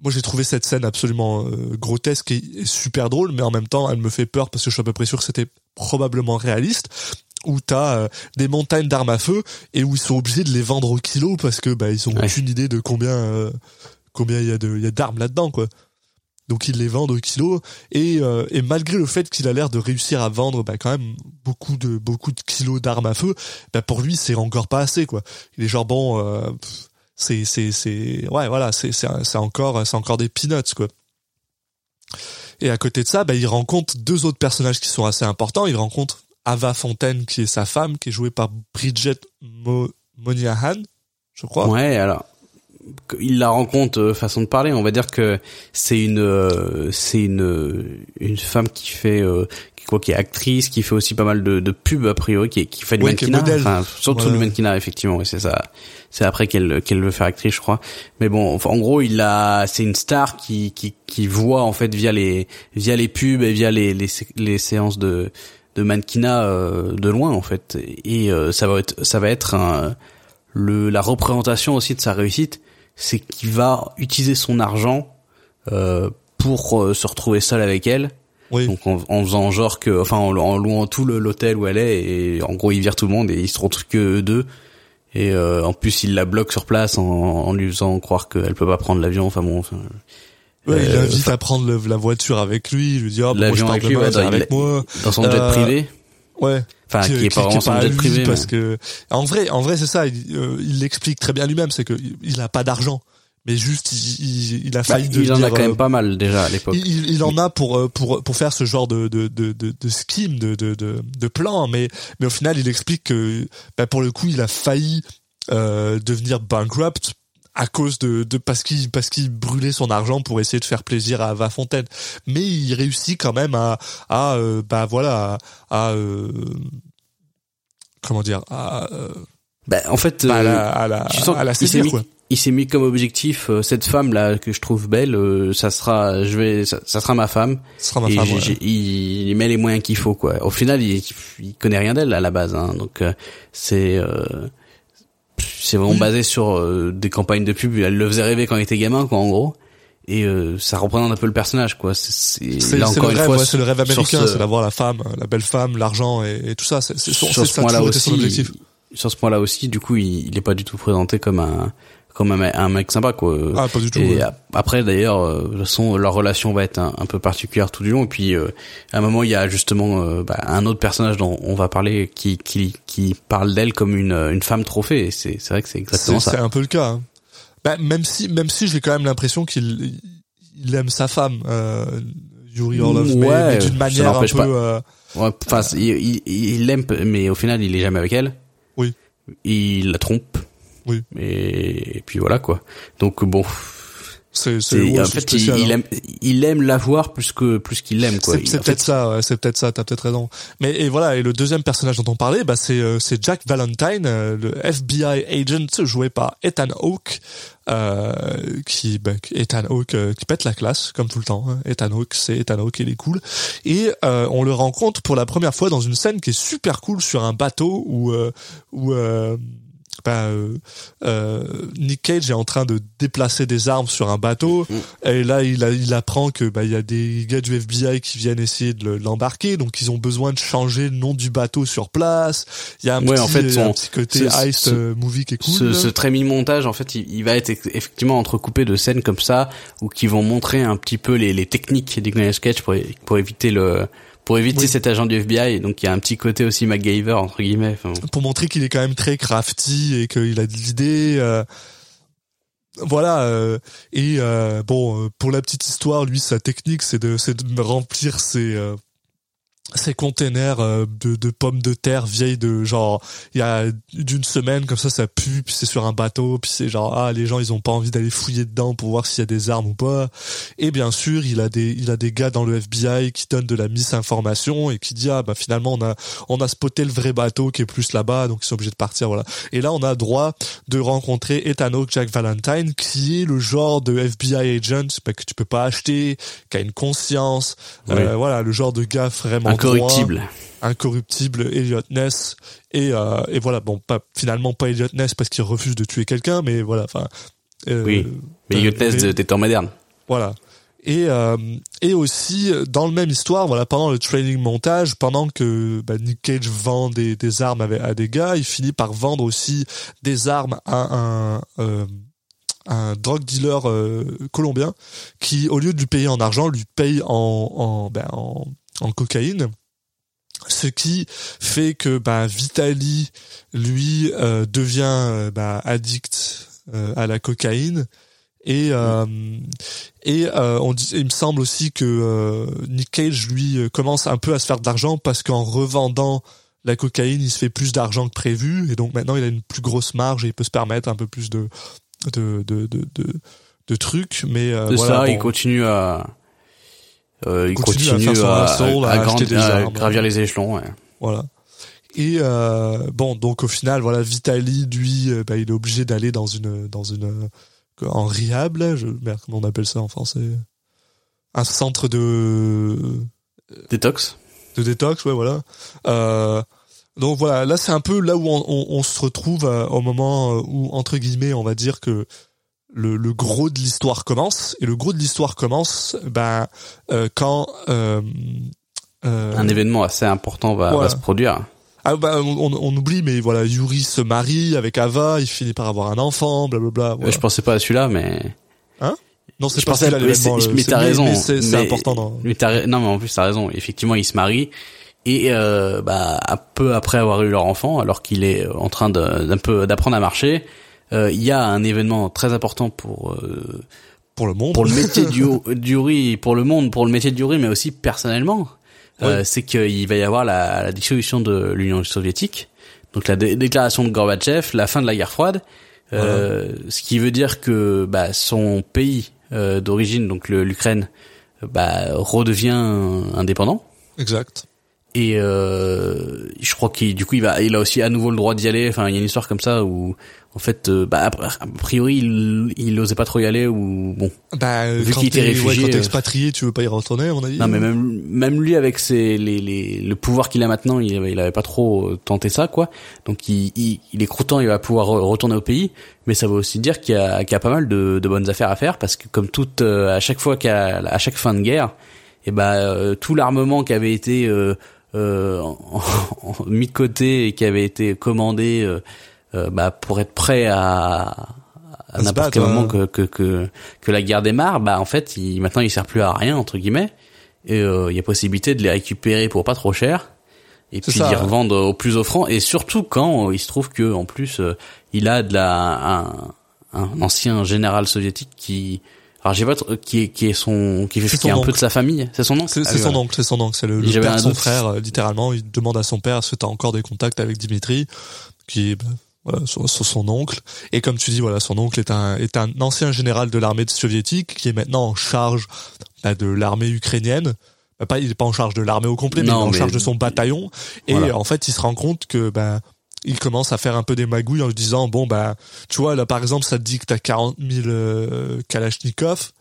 [SPEAKER 1] Moi j'ai trouvé cette scène absolument euh, grotesque et, et super drôle, mais en même temps, elle me fait peur parce que je suis à peu près sûr que c'était probablement réaliste où t'as euh, des montagnes d'armes à feu et où ils sont obligés de les vendre au kilo parce que bah ils ont
[SPEAKER 6] Ouais.
[SPEAKER 1] aucune idée de combien euh, combien il y a de il y a d'armes là-dedans quoi. donc il les vend au kilo et, euh, et malgré le fait qu'il a l'air de réussir à vendre bah, quand même beaucoup de beaucoup de kilos d'armes à feu, bah, pour lui c'est encore pas assez quoi. Il est genre bon, euh, c'est c'est c'est ouais voilà c'est c'est encore c'est encore des peanuts quoi. Et à côté de ça, bah, il rencontre deux autres personnages qui sont assez importants. Il rencontre Ava Fontaine, qui est sa femme, qui est jouée par Bridget Mo Moniahan, je crois.
[SPEAKER 6] Ouais, alors il la rencontre euh, façon de parler. On va dire que c'est une euh, c'est une une femme qui fait euh, qui quoi qui est actrice, qui fait aussi pas mal de, de pubs a priori, qui qui fait du
[SPEAKER 1] Ouais,
[SPEAKER 6] mannequinat, enfin surtout
[SPEAKER 1] Ouais.
[SPEAKER 6] du mannequinat effectivement. ouais, c'est ça. C'est après qu'elle qu'elle veut faire actrice, je crois. Mais bon, enfin, en gros, il a c'est une star qui qui qui voit en fait via les via les pubs et via les les, les séances de de mannequinat euh, de loin en fait. Et euh, ça va être ça va être un, le la représentation aussi de sa réussite, c'est qu'il va utiliser son argent euh, pour euh, se retrouver seul avec elle.
[SPEAKER 1] Oui.
[SPEAKER 6] Donc en, en faisant genre que, enfin en, en louant tout l'hôtel où elle est et en gros il vire tout le monde et il se retrouve que eux deux. Et euh, en plus il la bloque sur place en, en lui faisant croire qu'elle peut pas prendre l'avion. Enfin bon. enfin,
[SPEAKER 1] Ouais, il
[SPEAKER 6] Euh,
[SPEAKER 1] l'invite à prendre le- la voiture avec lui. Il lui dit, oh, bah, moi, je pars
[SPEAKER 6] avec lui,
[SPEAKER 1] demain,
[SPEAKER 6] ouais,
[SPEAKER 1] viens
[SPEAKER 6] dans-
[SPEAKER 1] avec
[SPEAKER 6] il-
[SPEAKER 1] moi.
[SPEAKER 6] dans son jet
[SPEAKER 1] Euh,
[SPEAKER 6] privé.
[SPEAKER 1] Ouais.
[SPEAKER 6] Enfin qui, est pas vraiment son
[SPEAKER 1] à
[SPEAKER 6] jet privé.
[SPEAKER 1] parce que en vrai, en vrai, c'est ça. Il euh, l'explique très bien lui-même, c'est que il a pas d'argent, mais juste il, il, a
[SPEAKER 6] Bah,
[SPEAKER 1] failli
[SPEAKER 6] il en a quand même
[SPEAKER 1] euh,
[SPEAKER 6] pas mal déjà à l'époque.
[SPEAKER 1] il, il- il en a pour euh, pour pour faire ce genre de de de de, de scheme de de de, de plan, mais mais au final il explique que bah, pour le coup il a failli euh, devenir bankrupt à cause de, de parce qu'il parce qu'il brûlait son argent pour essayer de faire plaisir à Va Fontaine mais il réussit quand même à à euh, bah voilà à, à, euh, comment dire à, euh,
[SPEAKER 6] Bah, en fait,
[SPEAKER 1] bah, à
[SPEAKER 6] euh,
[SPEAKER 1] la à la,
[SPEAKER 6] tu sens
[SPEAKER 1] à la séduire
[SPEAKER 6] mis,
[SPEAKER 1] quoi
[SPEAKER 6] il s'est mis comme objectif euh, cette femme là que je trouve belle, euh, ça sera, je vais, ça, ça sera ma femme.
[SPEAKER 1] ce sera ma
[SPEAKER 6] et
[SPEAKER 1] femme ouais.
[SPEAKER 6] il, il met les moyens qu'il faut quoi. Au final, il, il connaît rien d'elle à la base, hein, donc euh, c'est euh, c'est vraiment
[SPEAKER 1] Oui.
[SPEAKER 6] basé sur euh, des campagnes de pub. Elle le faisait rêver quand il était gamin, quoi, en gros. Et euh, ça représente un peu le personnage, quoi. C'est là encore
[SPEAKER 1] le
[SPEAKER 6] une
[SPEAKER 1] rêve,
[SPEAKER 6] fois
[SPEAKER 1] ouais, c'est le rêve américain,
[SPEAKER 6] ce-
[SPEAKER 1] c'est d'avoir la femme, la belle femme, l'argent et, et tout ça. C'est
[SPEAKER 6] sur ce point-là aussi,
[SPEAKER 1] son objectif.
[SPEAKER 6] sur ce point-là aussi, du coup, il, il est pas du tout présenté comme un comme un, me- un mec sympa, quoi.
[SPEAKER 1] Ah, pas du tout.
[SPEAKER 6] Et
[SPEAKER 1] ouais.
[SPEAKER 6] ap- après, d'ailleurs, euh, de toute façon, leur relation va être un, un peu particulière tout du long. Et puis, euh, à un moment, il y a justement euh, bah, un autre personnage dont on va parler qui qui, qui parle d'elle comme une, une femme trophée. C'est c'est vrai que c'est exactement
[SPEAKER 1] C'est c'est
[SPEAKER 6] ça.
[SPEAKER 1] un peu le cas. hein. Bah, même si, même si j'ai quand même l'impression qu'il il aime sa femme, euh, Yuri Orlov, mais-
[SPEAKER 6] Ouais,
[SPEAKER 1] mais, d'une
[SPEAKER 6] ça
[SPEAKER 1] manière un peu. euh,
[SPEAKER 6] Ouais, Enfin, il il- il l'aime, mais au final, il est jamais avec elle.
[SPEAKER 1] Oui.
[SPEAKER 6] Il la trompe.
[SPEAKER 1] Oui.
[SPEAKER 6] Et, et puis voilà quoi. Donc bon,
[SPEAKER 1] c'est, c'est,
[SPEAKER 6] en fait il,
[SPEAKER 1] spécial,
[SPEAKER 6] il
[SPEAKER 1] hein.
[SPEAKER 6] aime il aime la voir plus que plus qu'il l'aime quoi.
[SPEAKER 1] C'est, peut-être
[SPEAKER 6] fait,
[SPEAKER 1] ça, ouais, c'est peut-être ça, t'as peut-être raison. Mais et voilà, et le deuxième personnage dont on parlait, bah c'est euh, c'est Jack Valentine, euh, le FBI agent joué par Ethan Hawke, euh, qui bah, Ethan Hawke euh, qui pète la classe comme tout le temps. hein. Ethan Hawke, c'est Ethan Hawke, il est cool. Et euh, on le rencontre pour la première fois dans une scène qui est super cool sur un bateau où euh, où euh, bah, euh, euh, Nick Cage est en train de déplacer des armes sur un bateau. Et là il, a, il apprend que bah il y a des gars du FBI qui viennent essayer de le- l'embarquer. Donc ils ont besoin de changer le nom du bateau sur place. Il y a un,
[SPEAKER 6] Ouais,
[SPEAKER 1] petit,
[SPEAKER 6] en fait, son-
[SPEAKER 1] un petit côté
[SPEAKER 6] ce-
[SPEAKER 1] heist
[SPEAKER 6] ce-
[SPEAKER 1] euh, movie qui est cool
[SPEAKER 6] ce, ce très montage en fait il, il va être effectivement entrecoupé de scènes comme ça où qui vont montrer un petit peu les, les techniques Nicolas Sketch pour, pour éviter le pour éviter
[SPEAKER 1] Oui.
[SPEAKER 6] cet agent du FBI donc il y a un petit côté aussi MacGyver entre guillemets enfin,
[SPEAKER 1] pour montrer qu'il est quand même très crafty et qu'il a de l'idée. euh, voilà. euh, et euh, bon, euh, pour la petite histoire, lui, sa technique, c'est de, c'est de remplir ses euh, ces containers euh, de, de pommes de terre vieilles de genre il y a d'une semaine comme ça ça pue puis c'est sur un bateau puis c'est genre ah les gens ils ont pas envie d'aller fouiller dedans pour voir s'il y a des armes ou pas. Et bien sûr il a des il a des gars dans le FBI qui donnent de la misinformation et qui dit ah bah finalement on a on a spoté le vrai bateau qui est plus là-bas donc ils sont obligés de partir voilà. Et là on a droit de rencontrer Ethan Hawke Jack Valentine qui est le genre de FBI agent que tu peux pas acheter qui a une conscience euh, voilà le genre de gars vraiment
[SPEAKER 6] incorruptible
[SPEAKER 1] droit, incorruptible Elliot Ness et euh, et voilà bon pas finalement pas Elliot Ness parce qu'il refuse de tuer quelqu'un mais voilà enfin euh,
[SPEAKER 6] Oui. mais test
[SPEAKER 1] mais-
[SPEAKER 6] des temps modernes
[SPEAKER 1] voilà. Et euh, et aussi dans le même histoire, voilà, pendant le training montage, pendant que bah, Nick Cage vend des, des armes à des gars, il finit par vendre aussi des armes à un euh, un drug dealer euh, colombien qui, au lieu de lui payer en argent, lui paye en en, ben, en, en cocaïne. Ce qui fait que ben, Vitali, lui, euh, devient euh, ben, addict euh, à la cocaïne. Et euh, et euh, on dit, il me semble aussi que euh, Nick Cage lui commence un peu à se faire de l'argent parce qu'en revendant la cocaïne, il se fait plus d'argent que prévu et donc maintenant il a une plus grosse marge et il peut se permettre un peu plus de de de de, de, de trucs. Mais euh,
[SPEAKER 6] de
[SPEAKER 1] voilà,
[SPEAKER 6] ça,
[SPEAKER 1] bon.
[SPEAKER 6] il continue à, il
[SPEAKER 1] Continue à
[SPEAKER 6] continue
[SPEAKER 1] faire son
[SPEAKER 6] à,
[SPEAKER 1] hustle, à
[SPEAKER 6] à
[SPEAKER 1] acheter
[SPEAKER 6] grand-
[SPEAKER 1] des
[SPEAKER 6] à
[SPEAKER 1] armes.
[SPEAKER 6] gravir les échelons. Ouais.
[SPEAKER 1] Voilà. Et euh, bon, donc au final, voilà, Vitali, lui, euh, bah, il est obligé d'aller dans une, dans une, euh, en rehab, là, je, merde, comment on appelle ça en français? Un centre de,
[SPEAKER 6] Détox.
[SPEAKER 1] de détox, ouais, voilà. Euh, donc voilà, là c'est un peu là où on, on, on se retrouve euh, au moment euh, où entre guillemets, on va dire que le, le gros de l'histoire commence. Et le gros de l'histoire commence, ben euh, quand euh, euh,
[SPEAKER 6] Un événement assez important va,
[SPEAKER 1] Voilà.
[SPEAKER 6] va se produire.
[SPEAKER 1] ah bah, on, on oublie, mais voilà, Yuri se marie avec Ava, il finit par avoir un enfant, blablabla.
[SPEAKER 6] Euh,
[SPEAKER 1] Voilà.
[SPEAKER 6] Je pensais pas à celui-là, mais
[SPEAKER 1] non, c'est pas celui-là
[SPEAKER 6] mais, t'as raison.
[SPEAKER 1] mais c'est important. Dans...
[SPEAKER 6] Mais non, mais en plus t'as raison. Effectivement, il se marie et euh, bah un peu après avoir eu leur enfant, alors qu'il est en train de, d'un peu d'apprendre à marcher, euh, il y a un événement très important pour euh,
[SPEAKER 1] Pour le monde.
[SPEAKER 6] pour le métier du d'Yuri, pour le monde, pour le métier de Yuri, mais aussi personnellement. Euh, c'est qu'il va y avoir la, la dissolution de l'Union soviétique, donc la dé- déclaration de Gorbatchev, la fin de la guerre froide, euh, ce qui veut dire que bah, son pays euh, d'origine, donc l'Ukraine, euh, bah, redevient indépendant.
[SPEAKER 1] Exact.
[SPEAKER 6] Et euh, je crois qu'il du coup il va il a aussi à nouveau le droit d'y aller. Enfin il y a une histoire comme ça où en fait euh, bah a a priori il il osait pas trop y aller ou bon
[SPEAKER 1] Bah,
[SPEAKER 6] Vu
[SPEAKER 1] quand
[SPEAKER 6] qu'il était
[SPEAKER 1] t'es- ouais,
[SPEAKER 6] réfugié,
[SPEAKER 1] quand t'es
[SPEAKER 6] euh,
[SPEAKER 1] expatrié, tu veux pas y retourner, à mon avis.
[SPEAKER 6] Non mais même même lui avec ses les les le pouvoir qu'il a maintenant, il il avait pas trop tenté ça quoi. Donc il, il il est content, il va pouvoir re- retourner au pays, mais ça veut aussi dire qu'il y a qu'il y a pas mal de de bonnes affaires à faire parce que comme toute euh, à chaque fois qu'à à chaque fin de guerre, et ben euh, tout l'armement qui avait été euh, euh, en- en- mis de côté et qui avait été commandé euh, euh, bah pour être prêt à à n'importe quel moment
[SPEAKER 1] ouais.
[SPEAKER 6] que, que que que la guerre démarre, bah en fait, il, maintenant il sert plus à rien entre guillemets. Et euh, il y a possibilité de les récupérer pour pas trop cher et puis
[SPEAKER 1] ça.
[SPEAKER 6] d'y revendre au plus offrant. Et surtout quand euh, il se trouve que en plus il a de la un, un ancien général soviétique qui alors j'ai pas qui est qui est son qui fait qui est un peu
[SPEAKER 1] oncle.
[SPEAKER 6] de sa famille. C'est son oncle?
[SPEAKER 1] C'est
[SPEAKER 6] Ah oui,
[SPEAKER 1] son
[SPEAKER 6] voilà.
[SPEAKER 1] oncle, c'est son oncle, c'est le, le père de son
[SPEAKER 6] doute.
[SPEAKER 1] frère, euh, littéralement. Il demande à son père est-ce que t'as encore des contacts avec Dimitri, qui bah, voilà, sur, sur son oncle. Et comme tu dis, voilà, son oncle est un est un ancien général de l'armée soviétique qui est maintenant en charge bah, de l'armée ukrainienne. Bah, pas, il est pas en charge de l'armée au complet, mais il est en
[SPEAKER 6] mais-
[SPEAKER 1] charge de son bataillon. Et
[SPEAKER 6] Voilà.
[SPEAKER 1] en fait, il se rend compte que bah, il commence à faire un peu des magouilles en lui disant bon bah tu vois là par exemple ça te dit que t'as 40 000 euh, Kalachnikov.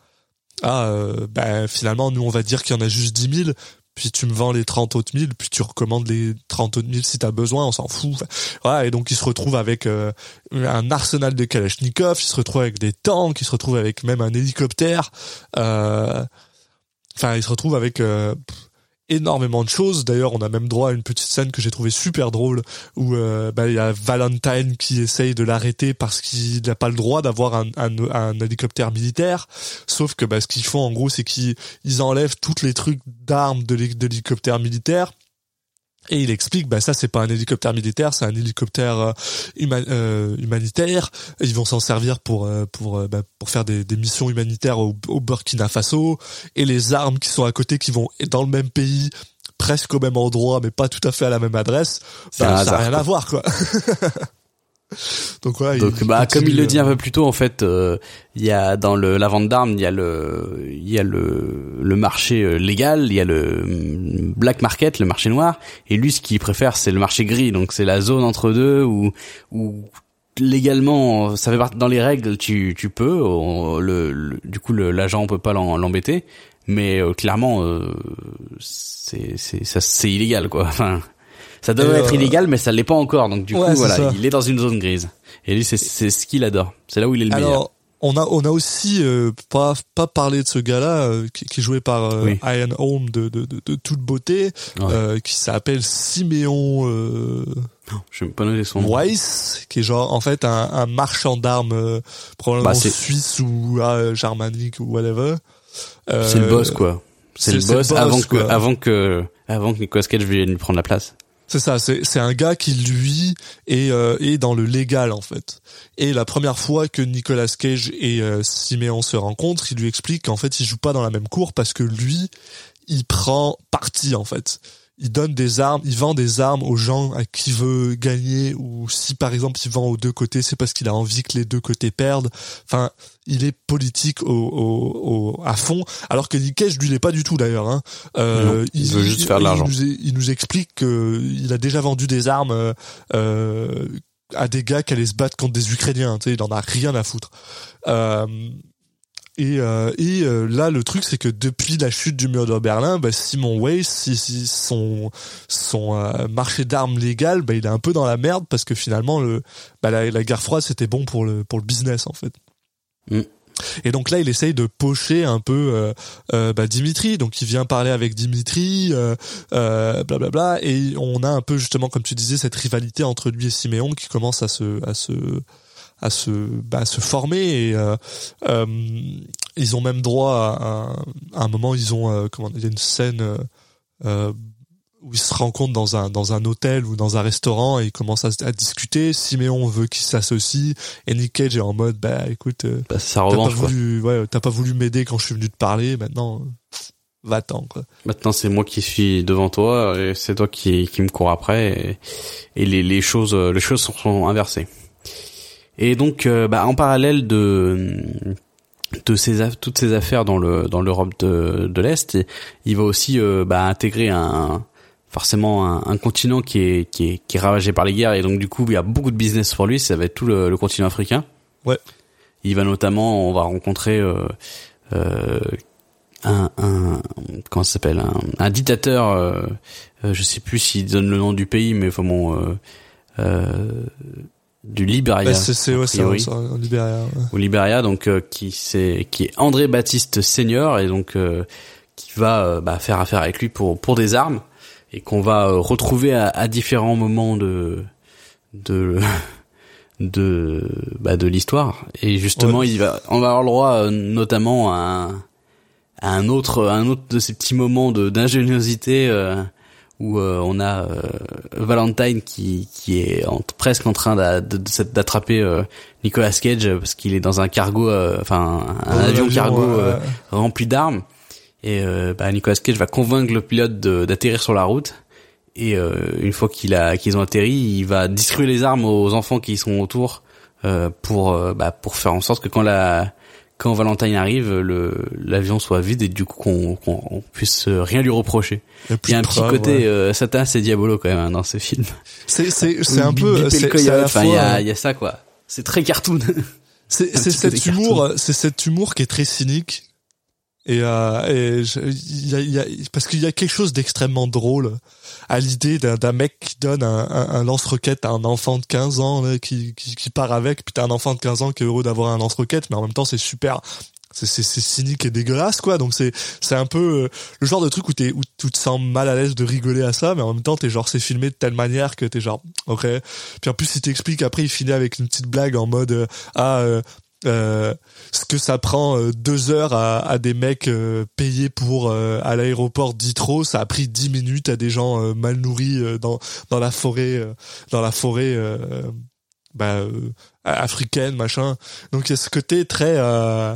[SPEAKER 1] Ah euh, ben finalement nous on va dire qu'il y en a juste 10 000 puis tu me vends les 30 autres 1000 puis tu recommandes les 30 autres 1000 si t'as besoin on s'en fout. Voilà et donc il se retrouve avec euh, un arsenal de Kalachnikov il se retrouve avec des tanks il se retrouve avec même un hélicoptère. Euh, enfin il se retrouve avec euh, énormément de choses. D'ailleurs on a même droit à une petite scène que j'ai trouvé super drôle où euh, bah, il y a Valentine qui essaye de l'arrêter parce qu'il n'a pas le droit d'avoir un, hélicoptère militaire. Sauf que bah, ce qu'ils font en gros c'est qu'ils ils enlèvent toutes les trucs d'armes de l'hélicoptère militaire et il explique, bah ça c'est pas un hélicoptère militaire, c'est un hélicoptère euh, huma- euh, humanitaire. Ils vont s'en servir pour euh, pour euh, bah, pour faire des, des missions humanitaires au, au Burkina Faso. Et les armes qui sont à côté, qui vont dans le même pays, presque au même endroit, mais pas tout à fait à la même adresse, bah, ça n'a rien
[SPEAKER 6] quoi.
[SPEAKER 1] à voir quoi. Donc voilà.
[SPEAKER 6] Donc
[SPEAKER 1] il
[SPEAKER 6] bah comme il le dit un
[SPEAKER 1] euh,
[SPEAKER 6] peu plus tôt en fait, euh, il y a dans le la vente d'armes, il y a le il y a le le marché euh, légal, il y a le mm, black market, le marché noir et lui ce qu'il préfère c'est le marché gris. Donc c'est la zone entre deux où où légalement ça fait partie dans les règles tu tu peux on- le, le- du coup l'agent peut pas l'embêter mais euh, clairement euh, c'est c'est ça c'est illégal quoi. Enfin ça devrait être
[SPEAKER 1] euh,
[SPEAKER 6] illégal mais ça l'est pas encore donc du
[SPEAKER 1] ouais,
[SPEAKER 6] coup voilà
[SPEAKER 1] ça.
[SPEAKER 6] il est dans une zone grise et lui c'est c'est ce qu'il adore c'est là où il est le meilleur
[SPEAKER 1] Alors, on a on a aussi euh, pas pas parlé de ce gars-là euh, qui, qui est joué par euh,
[SPEAKER 6] Oui.
[SPEAKER 1] Ian Holm de, de, de, de toute beauté
[SPEAKER 6] Ouais.
[SPEAKER 1] euh, qui s'appelle Siméon euh,
[SPEAKER 6] Je vais pas noter son nom.
[SPEAKER 1] Weiss qui est genre en fait un, un marchand d'armes euh, probablement
[SPEAKER 6] Bah,
[SPEAKER 1] suisse ou euh, germanique ou whatever
[SPEAKER 6] C'est le boss quoi. C'est le boss avant que avant que avant que Nicolas Cage vienne lui prendre la place.
[SPEAKER 1] C'est ça, c'est un gars qui lui est euh, est dans le légal en fait. Et la première fois que Nicolas Cage et euh, Siméon se rencontrent, il lui explique qu'en fait ils jouent pas dans la même cour parce que lui, il prend parti en fait. Il donne des armes, il vend des armes aux gens à qui veut gagner ou si par exemple il vend aux deux côtés, c'est parce qu'il a envie que les deux côtés perdent. Enfin, il est politique au, au, au- à fond, alors que Nick Cage lui l'est pas du tout d'ailleurs. Hein. Euh,
[SPEAKER 6] Non, il veut juste faire de l'argent.
[SPEAKER 1] Il nous, il nous explique qu'il a déjà vendu des armes euh, euh, à des gars qui allaient se battre contre des Ukrainiens. Tu sais, il en a rien à foutre. Euh, et euh, et euh, là, le truc, c'est que depuis la chute du mur de Berlin, bah, Simon Weiss, si, si son son euh, marché d'armes légal, bah, il est un peu dans la merde parce que finalement, le bah, la, la guerre froide, c'était bon pour le pour le business en fait.
[SPEAKER 6] Mm.
[SPEAKER 1] Et donc là, il essaye de pocher un peu euh, euh, bah, Dimitri. Donc il vient parler avec Dimitri, euh, euh, blablabla. Et on a un peu justement, comme tu disais, cette rivalité entre lui et Siméon qui commence à se à se à se bah, à se former. Et euh, euh, ils ont même droit à, un- à un moment, ils ont euh, comment il y a une scène. où ils se rencontrent dans un dans un hôtel ou dans un restaurant et ils commencent à, à discuter. Siméon veut qu'ils s'associent et Nick Cage est en mode bah écoute
[SPEAKER 6] Bah,
[SPEAKER 1] T'as pas
[SPEAKER 6] quoi.
[SPEAKER 1] voulu, ouais, t'as pas voulu m'aider quand je suis venu te parler. Maintenant, va-t'en quoi.
[SPEAKER 6] Maintenant c'est moi qui suis devant toi et c'est toi qui qui me cours après et, et les les choses les choses sont inversées. Et donc euh, bah, en parallèle de de ces toutes ces affaires dans le dans l'Europe de de l'Est, il va aussi euh, bah, intégrer un forcément un, un continent qui est qui est qui est ravagé par les guerres et donc du coup il y a beaucoup de business pour lui, ça va être tout le, le continent africain.
[SPEAKER 1] Ouais.
[SPEAKER 6] Il va notamment on va rencontrer euh, euh, un, un comment ça s'appelle un, un dictateur je sais plus s'il donne le nom du pays mais enfin bon euh, euh, du Libéria
[SPEAKER 1] Ouais, c'est ouais, ouais.
[SPEAKER 6] au Libéria, donc euh, qui c'est qui est André Baptiste Senior et donc euh, qui va euh, bah, faire affaire avec lui pour pour des armes et qu'on va euh, retrouver à, à différents moments de de de bah, de l'histoire et justement
[SPEAKER 1] Ouais.
[SPEAKER 6] il va on va avoir le droit euh, notamment à un, à un autre un autre de ces petits moments de d'ingéniosité euh, où euh, on a euh, Valentine qui qui est en- presque en train d'attraper euh, Nicolas Cage euh, parce qu'il est dans un cargo euh, enfin un, avion cargo euh, rempli d'armes. Et euh, bah, Nicolas Cage va convaincre le pilote d'atterrir sur la route. Et euh, une fois qu'il a qu'ils ont atterri il va distribuer les armes aux enfants qui sont autour euh, pour bah, pour faire en sorte que quand la quand Valentine arrive le l'avion soit vide et du coup qu'on on puisse euh, rien lui reprocher.
[SPEAKER 1] Il y a,
[SPEAKER 6] un petit côté
[SPEAKER 1] ouais.
[SPEAKER 6] euh, Satan c'est Diabolo quand même hein, dans ce film.
[SPEAKER 1] C'est c'est c'est un peu c'est
[SPEAKER 6] enfin il y a
[SPEAKER 1] euh,
[SPEAKER 6] il y a ça quoi. C'est très cartoon.
[SPEAKER 1] C'est cet humour c'est cet humour qui est très cynique et euh, et je- y a, y a parce qu'il y a quelque chose d'extrêmement drôle à l'idée d'un mec qui donne un, un, un lance-roquette à un enfant de 15 ans là, qui, qui qui part avec puis t'as un enfant de 15 ans qui est heureux d'avoir un lance-roquette mais en même temps c'est super c'est cynique et dégueulasse quoi. Donc c'est c'est un peu euh, le genre de truc où t'es où tu te sens mal à l'aise de rigoler à ça mais en même temps t'es genre c'est filmé de telle manière que t'es genre ok. Puis en plus il t'explique après il finit avec une petite blague en mode euh, ah euh, euh, ce que ça prend euh, deux heures à, à des mecs euh, payés pour euh, à l'aéroport d'Itro, ça a pris dix minutes à des gens euh, mal nourris euh, dans dans la forêt euh, dans la forêt euh, bah, euh, africaine machin. Donc il y a ce côté très euh,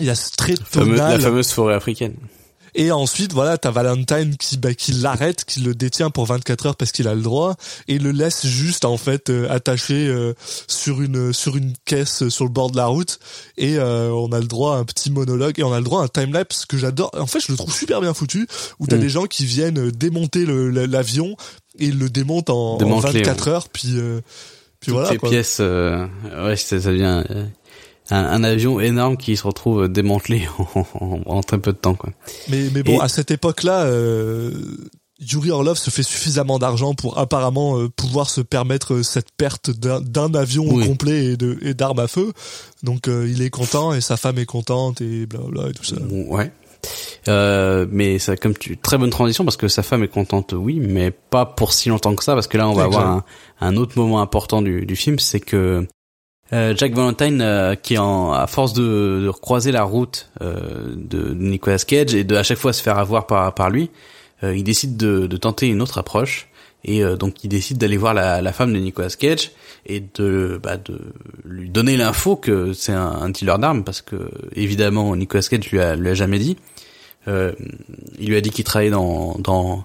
[SPEAKER 1] il y a ce très
[SPEAKER 6] Fameux- la
[SPEAKER 1] tonal.
[SPEAKER 6] fameuse forêt africaine
[SPEAKER 1] Et ensuite, voilà, t'as Valentine qui, bah, qui l'arrête, qui le détient pour 24 heures parce qu'il a le droit, et le laisse juste en fait euh, attaché euh, sur une sur une caisse euh, sur le bord de la route. Et euh, on a le droit à un petit monologue et on a le droit à un time lapse que j'adore. En fait, je le trouve super bien foutu, où t'as
[SPEAKER 6] Mm.
[SPEAKER 1] des gens qui viennent euh, démonter l'avion et ils le démontent en, en
[SPEAKER 6] Démanteler,
[SPEAKER 1] 24 heures, puis euh, puis
[SPEAKER 6] toutes
[SPEAKER 1] voilà.
[SPEAKER 6] ces
[SPEAKER 1] quoi.
[SPEAKER 6] pièces euh, ouais ça, devient un, un avion énorme qui se retrouve démantelé en, en, en très peu de temps quoi
[SPEAKER 1] Mais mais bon,
[SPEAKER 6] Et-
[SPEAKER 1] à cette époque-là, euh, Yuri Orlov se fait suffisamment d'argent pour apparemment euh, pouvoir se permettre euh, cette perte d'un avion
[SPEAKER 6] Oui.
[SPEAKER 1] complet et d'armes à feu. Donc euh, il est content et sa femme est contente et blablabla et tout ça.
[SPEAKER 6] Ouais. Euh, mais ça, comme tu, très bonne transition parce que sa femme est contente, oui, mais pas pour si longtemps que ça parce que là on va avoir un, un autre moment important du, du film, c'est que euh, Jack Valentine, euh, qui en, à force de, de croiser la route euh, de Nicolas Cage et de à chaque fois se faire avoir par par lui, euh, il décide de, de tenter une autre approche et euh, donc il décide d'aller voir la, la femme de Nicolas Cage et de bah, de lui donner l'info que c'est un, un dealer d'armes parce que évidemment Nicolas Cage lui a lui a jamais dit. Euh, il lui a dit qu'il travaillait dans dans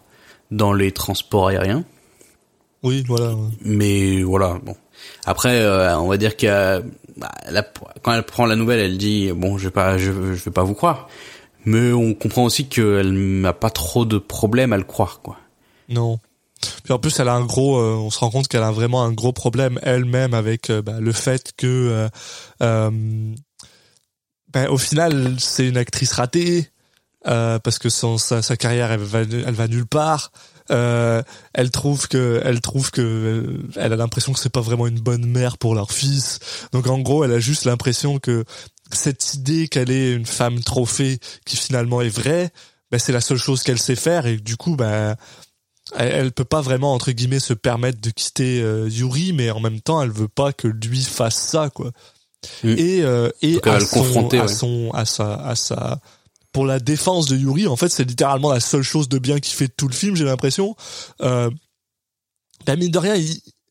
[SPEAKER 6] dans les transports aériens,
[SPEAKER 1] Oui, voilà. ouais.
[SPEAKER 6] mais voilà bon. Après, euh, on va dire que bah, quand elle prend la nouvelle, elle dit bon, je vais pas, je, vais pas vous croire, mais on comprend aussi qu'elle n'a pas trop de problème à le croire quoi.
[SPEAKER 1] Non. Puis en plus, elle a un gros. euh, on se rend compte qu'elle a vraiment un gros problème elle-même avec euh, bah, le fait que, ben, au final, c'est une actrice ratée parce que son sa, sa carrière, elle va, elle va nulle part. Euh, elle trouve que, elle trouve que, euh, elle a l'impression que c'est pas vraiment une bonne mère pour leur fils. Donc en gros, elle a juste l'impression que cette idée qu'elle est une femme trophée qui finalement est vraie, ben, c'est la seule chose qu'elle sait faire et du coup, ben elle, elle peut pas vraiment entre guillemets se permettre de quitter euh, Yuri mais en même temps elle veut pas que lui fasse ça quoi
[SPEAKER 6] Mm.
[SPEAKER 1] et euh, et à son, à
[SPEAKER 6] ouais.
[SPEAKER 1] son à sa à sa pour la défense de Yuri en fait c'est littéralement la seule chose de bien qu'il fait tout le film j'ai l'impression euh, ben, mine de rien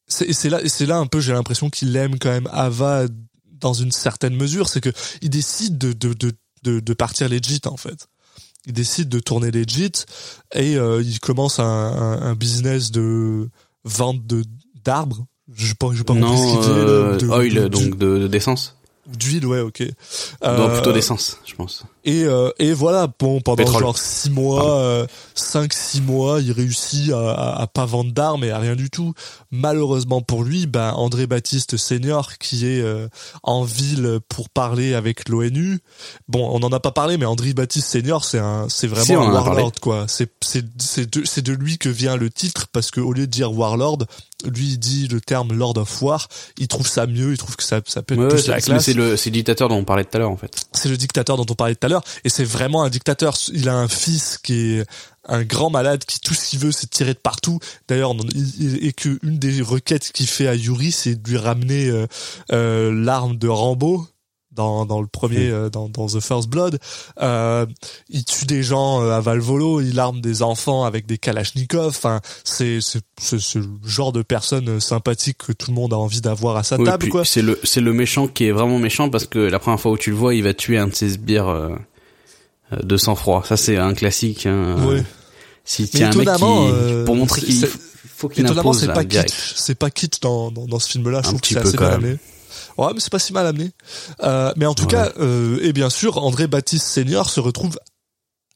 [SPEAKER 1] c'est là c'est là un peu j'ai l'impression qu'il aime quand même Ava dans une certaine mesure c'est que il décide de de de de, de partir legit en fait il décide de tourner legit et euh, il commence un, un, un business de vente de d'arbres. Je sais pas, je sais pas
[SPEAKER 6] non, euh,
[SPEAKER 1] de-
[SPEAKER 6] oil
[SPEAKER 1] de-
[SPEAKER 6] donc d'essence.
[SPEAKER 1] D'huile, ouais, ok.
[SPEAKER 6] non,
[SPEAKER 1] Euh,
[SPEAKER 6] plutôt d'essence, je pense.
[SPEAKER 1] et, euh, et voilà, bon, pendant
[SPEAKER 6] Pétrole.
[SPEAKER 1] genre six mois, euh, cinq, six mois, il réussit à, à, à pas vendre d'armes et à rien du tout. Malheureusement pour lui, ben, André Baptiste Senior, qui est euh, en ville pour parler avec l'ONU. Bon, on n'en a pas parlé, mais André Baptiste Senior, c'est un, c'est vraiment
[SPEAKER 6] Si,
[SPEAKER 1] un warlord, quoi. C'est, c'est, c'est de, c'est de lui que vient le titre, parce que au lieu de dire warlord, lui, il dit le terme Lord of War. Il trouve ça mieux, il trouve que ça, ça peut être
[SPEAKER 6] Ouais,
[SPEAKER 1] plus
[SPEAKER 6] c'est
[SPEAKER 1] la classe
[SPEAKER 6] c'est le c'est le dictateur dont on parlait tout à l'heure en fait.
[SPEAKER 1] c'est le dictateur dont on parlait tout à l'heure et c'est vraiment un dictateur il a un fils qui est un grand malade qui tout ce qu'il veut c'est tirer de partout d'ailleurs et que une des requêtes qu'il fait à Yuri c'est de lui ramener euh, euh, l'arme de Rambo dans, dans le premier euh, dans, dans The First Blood euh, il tue des gens euh, à Valvolo il arme des enfants avec des kalachnikovs enfin c'est le genre de personne sympathique que tout le monde a envie d'avoir à sa
[SPEAKER 6] Oui,
[SPEAKER 1] table
[SPEAKER 6] C'est le c'est le méchant qui est vraiment méchant parce que la première fois où tu le vois, il va tuer un de ses sbires euh, de sang-froid. Ça c'est un classique. Hein.
[SPEAKER 1] Ouais.
[SPEAKER 6] Si tu un mec qui pour montrer qu'il faut qu'il impose
[SPEAKER 1] c'est pas kitsch. C'est pas kitsch dans, dans, dans ce film-là. Je trouve que c'est assez
[SPEAKER 6] quand
[SPEAKER 1] mal
[SPEAKER 6] même.
[SPEAKER 1] amené. Ouais, mais c'est pas si mal amené. Euh, mais en tout
[SPEAKER 6] Ouais.
[SPEAKER 1] cas, euh, et bien sûr, André Baptiste Senior se retrouve,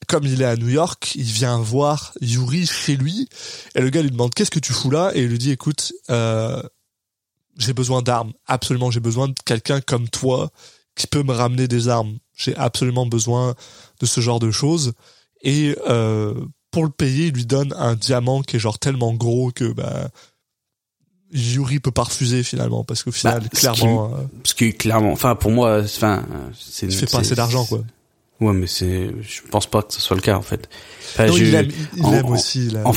[SPEAKER 1] comme il est à New York, il vient voir Yuri chez lui, et le gars lui demande qu'est-ce que tu fous là, et il lui dit écoute, euh, j'ai besoin d'armes, absolument, j'ai besoin de quelqu'un comme toi qui peut me ramener des armes. J'ai absolument besoin de ce genre de choses. Et euh, pour le payer, il lui donne un diamant qui est genre tellement gros que bah Yuri peut pas refuser finalement parce qu'au final,
[SPEAKER 6] Bah, ce
[SPEAKER 1] clairement, euh,
[SPEAKER 6] Parce que clairement, enfin pour moi, enfin c'est
[SPEAKER 1] il fait pas assez d'argent quoi.
[SPEAKER 6] Ouais, mais c'est je pense pas que ce soit le cas en fait. Enfin,
[SPEAKER 1] Non,
[SPEAKER 6] je-
[SPEAKER 1] il aime, il
[SPEAKER 6] en-
[SPEAKER 1] aime
[SPEAKER 6] en-
[SPEAKER 1] aussi.
[SPEAKER 6] En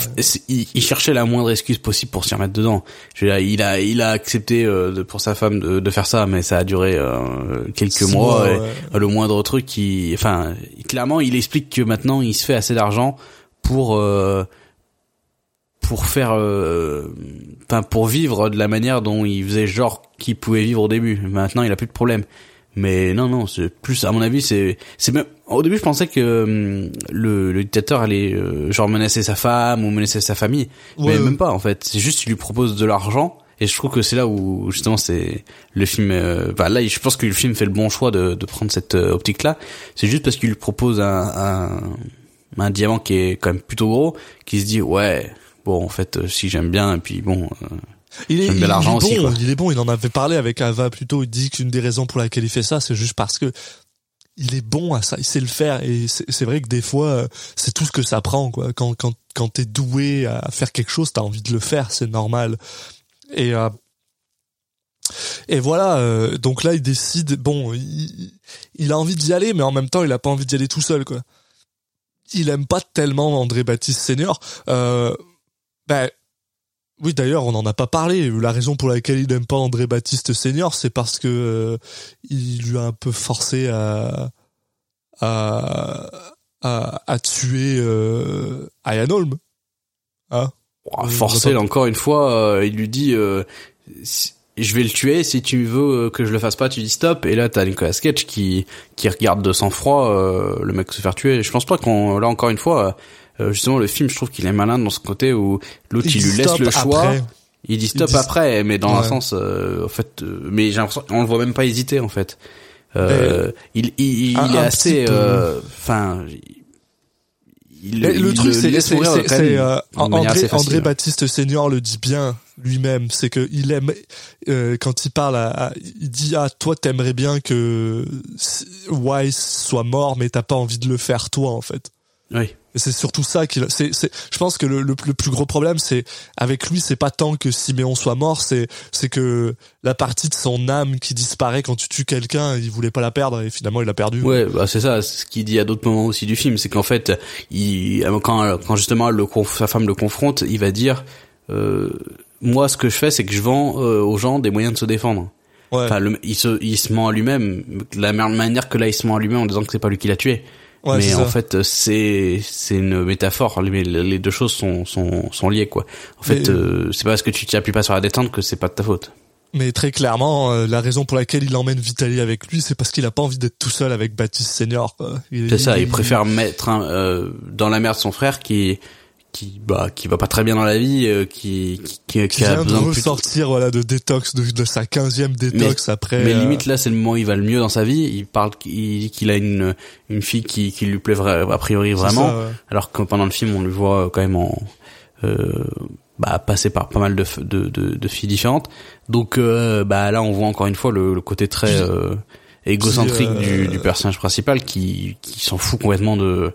[SPEAKER 6] il, il cherchait la moindre excuse possible pour s'y remettre dedans. Je veux dire, il a, il a accepté euh, de, pour sa femme de, de faire ça, mais ça a duré euh, quelques
[SPEAKER 1] Six
[SPEAKER 6] mois.
[SPEAKER 1] mois,
[SPEAKER 6] et
[SPEAKER 1] ouais.
[SPEAKER 6] Le moindre truc, qui, enfin, clairement, il explique que maintenant, il se fait assez d'argent pour euh, pour faire, euh, enfin, pour vivre de la manière dont il faisait genre qu'il pouvait vivre au début. Maintenant, il a plus de problème. Mais non, non, c'est plus, à mon avis, c'est, c'est même, au début, je pensais que hum, le, le dictateur allait, euh, genre, menacer sa femme ou menacer sa famille.
[SPEAKER 1] Ouais,
[SPEAKER 6] mais même pas, en fait. C'est juste, il lui propose de l'argent. Et je trouve que c'est là où, justement, c'est, le film, euh, enfin, là, je pense que le film fait le bon choix de, de prendre cette euh, optique-là. C'est juste parce qu'il lui propose un, un, un diamant qui est quand même plutôt gros, qui se dit, ouais, bon, en fait, euh, si j'aime bien, et puis bon, euh,
[SPEAKER 1] Il est, il, est bon, il est bon. Il en avait parlé avec Ava plus tôt. Il dit qu'une des raisons pour laquelle il fait ça, c'est juste parce que il est bon à ça, il sait le faire et c'est c'est vrai que des fois euh, c'est tout ce que ça prend quoi. Quand quand quand t'es doué à faire quelque chose, t'as envie de le faire, c'est normal. Et euh, et voilà, euh, donc là il décide, bon, il, il a envie d'y aller, mais en même temps il a pas envie d'y aller tout seul quoi. Il aime pas tellement André Baptiste Senior. Euh, ben oui, d'ailleurs, on n'en a pas parlé. La raison pour laquelle il n'aime pas André Baptiste Senior, c'est parce que euh, il lui a un peu forcé à à à, à tuer euh, Ian Holm. Hein?
[SPEAKER 6] Oh, forcé, encore une fois, euh, il lui dit euh, si- je vais le tuer si tu veux euh, que je le fasse pas tu dis stop et là t'as Nicolas Cage qui qui regarde de sang froid euh, le mec se faire tuer je pense pas qu'on là encore une fois euh, justement le film je trouve qu'il est malin dans ce côté où l'autre il, lui laisse le choix
[SPEAKER 1] après.
[SPEAKER 6] il dit stop
[SPEAKER 1] dit-
[SPEAKER 6] après mais dans un sens euh, en fait euh, mais j'ai l'impression on le voit même pas hésiter en fait euh, il il, il
[SPEAKER 1] un-
[SPEAKER 6] est
[SPEAKER 1] un
[SPEAKER 6] assez euh, enfin il,
[SPEAKER 1] le
[SPEAKER 6] il
[SPEAKER 1] truc, c'est euh, André. André Baptiste Senior le dit bien lui-même, c'est que il aime euh, quand il parle, à, à- il dit ah toi t'aimerais bien que Wise soit mort, mais t'as pas envie de le faire toi en fait.
[SPEAKER 6] oui
[SPEAKER 1] Et c'est surtout ça qu'il. C'est, c'est. Je pense que le, le, le plus gros problème, c'est avec lui, c'est pas tant que Siméon soit mort, c'est c'est que la partie de son âme qui disparaît quand tu tues quelqu'un, il voulait pas la perdre et finalement il l'a perdu.
[SPEAKER 6] Ouais, bah c'est ça, ce qu'il dit à d'autres moments aussi du film, c'est qu'en fait, il, quand, quand justement le, sa femme le confronte, il va dire, euh, moi ce que je fais, c'est que je vends euh, aux gens des moyens de se défendre.
[SPEAKER 1] Ouais.
[SPEAKER 6] Enfin, le- il se, il se ment à lui-même, de la même manière que là, il se ment à lui-même en disant que c'est pas lui qui l'a tué.
[SPEAKER 1] Ouais,
[SPEAKER 6] mais en
[SPEAKER 1] ça.
[SPEAKER 6] fait, c'est c'est une métaphore. Les, les deux choses sont sont sont liées quoi. En fait,
[SPEAKER 1] Mais-
[SPEAKER 6] euh, c'est pas parce que tu t'appuies pas sur la détente que c'est pas de ta faute.
[SPEAKER 1] Mais très clairement, euh, la raison pour laquelle il emmène Vitali avec lui, c'est parce qu'il a pas envie d'être tout seul avec Baptiste Senior.
[SPEAKER 6] C'est ça, il préfère mettre un, euh, dans la merde son frère qui qui bah qui va pas très bien dans la vie, euh, qui qui, qui,
[SPEAKER 1] qui
[SPEAKER 6] a
[SPEAKER 1] de
[SPEAKER 6] besoin de
[SPEAKER 1] ressortir voilà de détox de, de sa 15e détox après.
[SPEAKER 6] Mais
[SPEAKER 1] euh,
[SPEAKER 6] limite là, c'est le moment où il va le mieux dans sa vie. Il parle, il dit qu'il a une une fille qui qui lui plaît a priori vraiment,
[SPEAKER 1] ça, ouais.
[SPEAKER 6] alors que pendant le film on le voit quand même en euh, bah passer par pas mal de de de, de filles différentes. Donc euh, bah là on voit encore une fois le, le côté très euh, égocentrique
[SPEAKER 1] euh,
[SPEAKER 6] du, du personnage principal qui qui s'en fout complètement de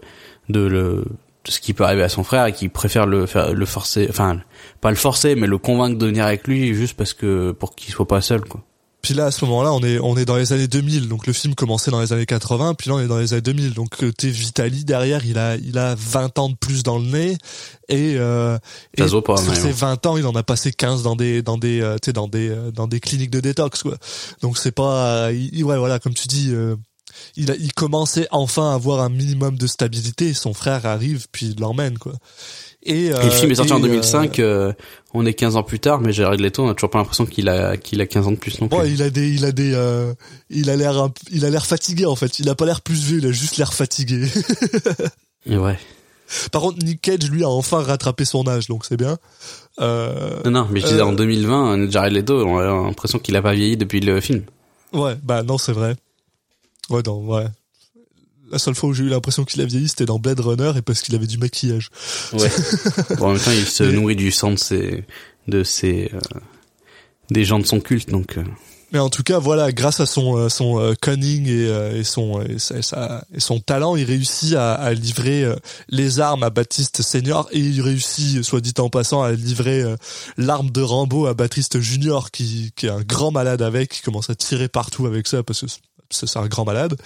[SPEAKER 6] de le de ce qui peut arriver à son frère et qui préfère le faire le forcer enfin pas le forcer mais le convaincre de venir avec lui juste parce que pour qu'il soit pas seul quoi.
[SPEAKER 1] Puis là, à ce moment-là, on est on est dans les années 2000, donc le film commençait dans les années 80, puis là on est dans les années 2000. Donc euh, t'es Vitali derrière, il a il a 20 ans de plus dans le nez et, euh, et sur
[SPEAKER 6] bon.
[SPEAKER 1] 20 ans, il en a passé 15 dans des dans des euh, tu sais dans des euh, dans des cliniques de détox quoi. Donc c'est pas euh, il- ouais voilà comme tu dis euh, il a, il commençait enfin à avoir un minimum de stabilité, son frère arrive puis il l'emmène quoi. Et,
[SPEAKER 6] Et le
[SPEAKER 1] euh,
[SPEAKER 6] film est sorti
[SPEAKER 1] et,
[SPEAKER 6] en
[SPEAKER 1] euh,
[SPEAKER 6] 2005, euh, on est 15 ans plus tard, mais Jared Leto, on a toujours pas l'impression qu'il a qu'il a 15 ans de plus non plus.
[SPEAKER 1] Il a des, il a des, euh, il a l'air, il a l'air fatigué en fait. Il a pas l'air plus vieux, il a juste l'air fatigué.
[SPEAKER 6] Ouais.
[SPEAKER 1] Par contre, Nick Cage lui a enfin rattrapé son âge, donc c'est bien. Euh,
[SPEAKER 6] Non, non, mais je disais
[SPEAKER 1] Euh,
[SPEAKER 6] en 2020, Jared Leto, on a l'impression qu'il a pas vieilli depuis le film.
[SPEAKER 1] ouais, bah non, c'est vrai. Ouais, non, ouais. La seule fois où j'ai eu l'impression qu'il a vieilli, c'était dans Blade Runner et parce qu'il avait du maquillage.
[SPEAKER 6] Ouais. bon, en même temps, il se nourrit du sang de ses, de ses, euh, des gens de son culte, donc. euh,
[SPEAKER 1] Mais en tout cas, voilà, grâce à son euh, son euh, cunning et, et son et, sa- et son talent, il réussit à, à livrer les armes à Baptiste Senior et il réussit, soit dit en passant, à livrer l'arme de Rambo à Baptiste Junior, qui qui est un grand malade avec, qui commence à tirer partout avec ça parce que c'est un grand malade.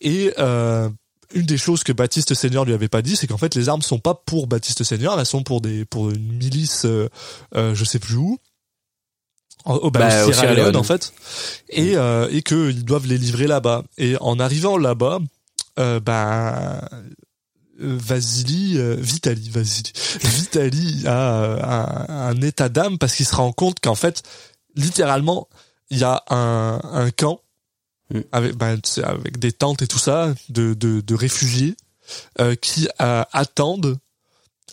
[SPEAKER 1] Et euh, une des choses que Baptiste Senior lui avait pas dit, c'est qu'en fait les armes sont pas pour Baptiste Senior, elles sont pour des pour une milice, euh, euh, je sais plus où. Au, bah,
[SPEAKER 6] Bah,
[SPEAKER 1] au Sierra Leone, en fait et euh, et que ils doivent les livrer là-bas et en arrivant là-bas euh, ben euh, Vasily euh, Vitali Vasily Vitali a euh, un, un état d'âme parce qu'il se rend compte qu'en fait littéralement il y a un, un camp
[SPEAKER 6] Mm.
[SPEAKER 1] avec sais, avec des tentes et tout ça de de, de réfugiés euh, qui euh, attendent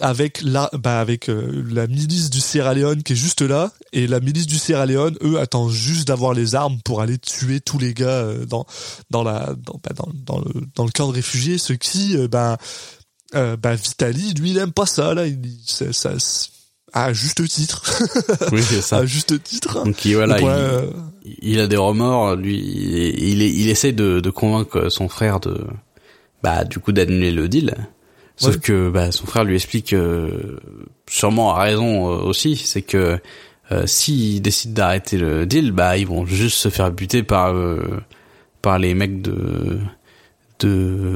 [SPEAKER 1] avec la bah avec euh, la milice du Sierra Leone qui est juste là. Et la milice du Sierra Leone eux attendent juste d'avoir les armes pour aller tuer tous les gars euh, dans dans la dans bah, dans, dans le dans le camp de réfugiés. Ce qui euh, bah euh, bah Vitali lui il aime pas ça là. Il, ça, ça- à juste titre.
[SPEAKER 6] Oui, c'est ça.
[SPEAKER 1] à juste titre.
[SPEAKER 6] Donc il, voilà,
[SPEAKER 1] Donc, ouais,
[SPEAKER 6] il,
[SPEAKER 1] euh,
[SPEAKER 6] il a des remords. Lui, il, il, il essaie de, de convaincre son frère de, bah, du coup, d'annuler le deal. Sauf
[SPEAKER 1] Ouais.
[SPEAKER 6] que bah, son frère lui explique, euh, sûrement à raison euh, aussi, c'est que euh, s'il décide d'arrêter le deal, bah ils vont juste se faire buter par euh, par les mecs de de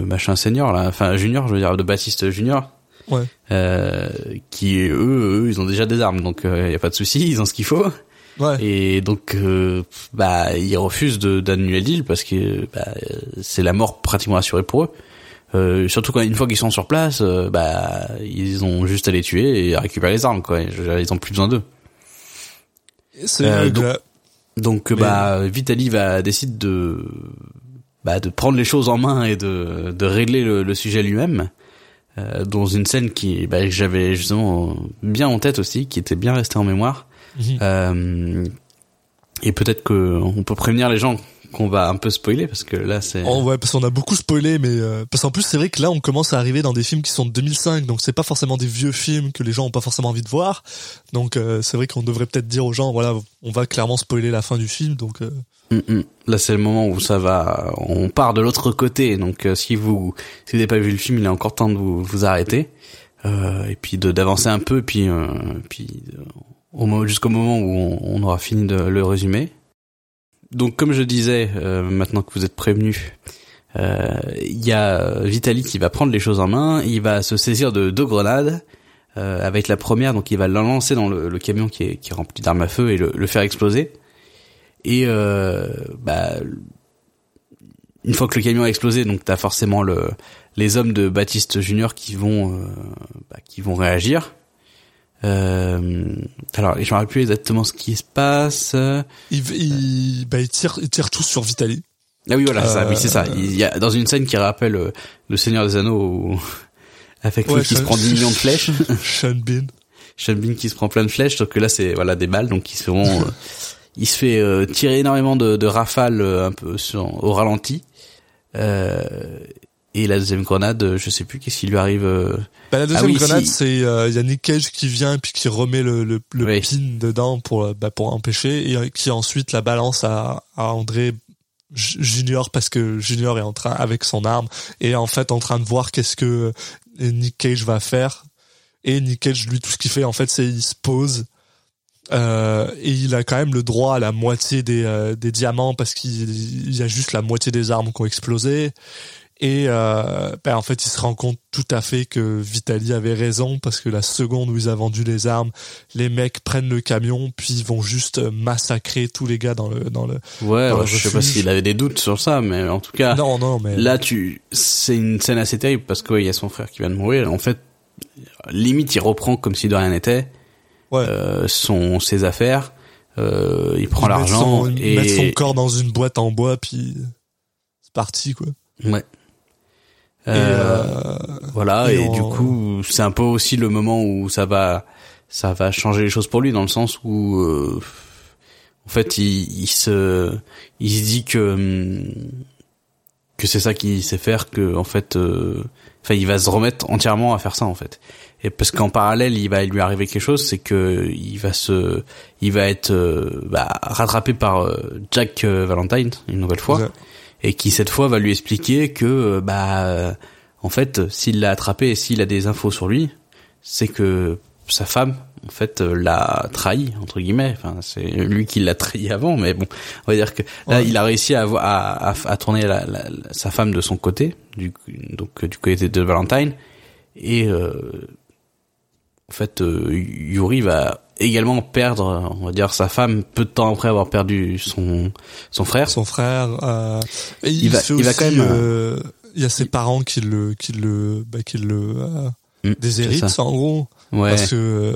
[SPEAKER 6] machin senior là, enfin junior, je veux dire de Baptiste junior.
[SPEAKER 1] Ouais.
[SPEAKER 6] Euh, qui eux, eux, ils ont déjà des armes, donc il y a pas de souci, ils ont ce qu'il faut.
[SPEAKER 1] ouais.
[SPEAKER 6] Et donc, euh, bah, ils refusent d'annuler le deal parce que bah, euh, c'est la mort pratiquement assurée pour eux. Euh, surtout quand une fois qu'ils sont sur place, euh, bah, ils ont juste à les tuer et à récupérer les armes, quoi. Ils ont plus besoin d'eux. Euh, donc- Donc,
[SPEAKER 1] Mais-
[SPEAKER 6] bah, Vitali va décide de, bah, de prendre les choses en main et de, de régler le, le sujet lui-même. Euh, dans une scène qui, bah, que j'avais justement bien en tête aussi, qui était bien restée en mémoire.
[SPEAKER 1] Mhm.
[SPEAKER 6] Euh, et peut-être que on peut prévenir les gens qu'on va un peu spoiler parce que là c'est
[SPEAKER 1] Oh ouais, parce qu'on a beaucoup spoilé, mais euh, parce qu'en plus c'est vrai que là on commence à arriver dans des films qui sont de 2005, donc c'est pas forcément des vieux films que les gens ont pas forcément envie de voir. Donc euh, c'est vrai qu'on devrait peut-être dire aux gens, voilà, on va clairement spoiler la fin du film, donc euh,
[SPEAKER 6] Mm, mm. là c'est le moment où ça va on part de l'autre côté donc euh, si vous si vous n'avez pas vu le film il est encore temps de vous, vous arrêter euh, et puis de d'avancer un peu puis euh, puis euh, jusqu'au moment où on, on aura fini de le résumer donc comme je disais euh, maintenant que vous êtes prévenus euh, il y a Vitali qui va prendre les choses en main il va se saisir de deux grenades euh, avec la première donc il va la lancer dans le, camion qui est, rempli d'armes à feu et le, faire exploser et euh, bah, une fois que le camion a explosé, donc t'as forcément le, les hommes de Baptiste Junior qui vont, euh, bah, qui vont réagir. Euh, alors, je me rappelle plus exactement ce qui se passe. Ah
[SPEAKER 1] il, il, bah, il tire, il tire tous sur Vitali.
[SPEAKER 6] oui, voilà, c'est ça.
[SPEAKER 1] Euh,
[SPEAKER 6] Oui, c'est ça. Il y a dans une scène qui rappelle euh, le Seigneur des Anneaux, où, avec lui qui se prend 10 millions de flèches.
[SPEAKER 1] Sean Bean.
[SPEAKER 6] Sean Bean qui se prend plein de flèches, sauf que là c'est voilà des balles, donc ils se font, euh, il se fait euh, tirer énormément de, de rafales euh, un peu sur, au ralenti. Euh, et la deuxième grenade, euh, je sais plus qu'est-ce qui lui arrive. euh,
[SPEAKER 1] Bah, la deuxième
[SPEAKER 6] oui,
[SPEAKER 1] grenade,
[SPEAKER 6] si.
[SPEAKER 1] c'est euh, y a Nick Cage qui vient et puis qui remet le, le, le
[SPEAKER 6] Oui.
[SPEAKER 1] pin dedans pour euh, bah, pour empêcher et qui ensuite la balance à, à André Junior parce que Junior est en train avec son arme et en fait en train de voir qu'est-ce que Nick Cage va faire et Nick Cage lui tout ce qu'il fait en fait c'est il se pose euh, et il a quand même le droit à la moitié des, euh, des diamants parce qu'il il y a juste la moitié des armes qui ont explosé et euh, ben, en fait, il se rend compte tout à fait que Vitali avait raison parce que la seconde où ils a vendu les armes, les mecs prennent le camion puis ils vont juste massacrer tous les gars dans le dans le.
[SPEAKER 6] Ouais,
[SPEAKER 1] Dans
[SPEAKER 6] ouais,
[SPEAKER 1] le
[SPEAKER 6] je sais pas s'il avait des doutes sur ça, mais en tout cas,
[SPEAKER 1] Non, non, mais
[SPEAKER 6] là tu, c'est une scène assez terrible parce que ouais, y a son frère qui vient de mourir. En fait, limite il reprend comme si de rien n'était
[SPEAKER 1] ouais.
[SPEAKER 6] euh, son ses affaires. Euh, il prend l'argent et
[SPEAKER 1] mettent son corps dans une boîte en bois puis c'est parti quoi.
[SPEAKER 6] ouais.
[SPEAKER 1] Et,
[SPEAKER 6] Euh,
[SPEAKER 1] euh,
[SPEAKER 6] Voilà,
[SPEAKER 1] Et
[SPEAKER 6] du coup, c'est un peu aussi le moment où ça va, ça va changer les choses pour lui dans le sens où, euh, en fait, il, il se, il se dit que hum, que c'est ça qu'il sait faire, que en fait, euh, enfin, il va se remettre entièrement à faire ça en fait. Et parce qu'en parallèle, il va lui arriver quelque chose, c'est que il va se, il va être euh, bah, rattrapé par euh, Jack Valentine une nouvelle fois. Et qui cette fois va lui expliquer que euh, bah euh, en fait s'il l'a attrapé et s'il a des infos sur lui c'est que sa femme en fait euh, l'a trahi entre guillemets enfin c'est lui qui l'a trahi avant mais bon on va dire que là
[SPEAKER 1] Ouais.
[SPEAKER 6] il a réussi à, à, à, à tourner la, la- sa femme de son côté du donc du côté de Valentine et euh, en fait euh, Yuri va également perdre on va dire sa femme peu de temps après avoir perdu son son frère
[SPEAKER 1] son frère. Euh, et il,
[SPEAKER 6] Il va- il va
[SPEAKER 1] aussi,
[SPEAKER 6] quand même,
[SPEAKER 1] euh, il y a ses parents qui le qui le bah, qui le euh,
[SPEAKER 6] Mm,
[SPEAKER 1] déshéritent en gros.
[SPEAKER 6] ouais
[SPEAKER 1] parce que euh,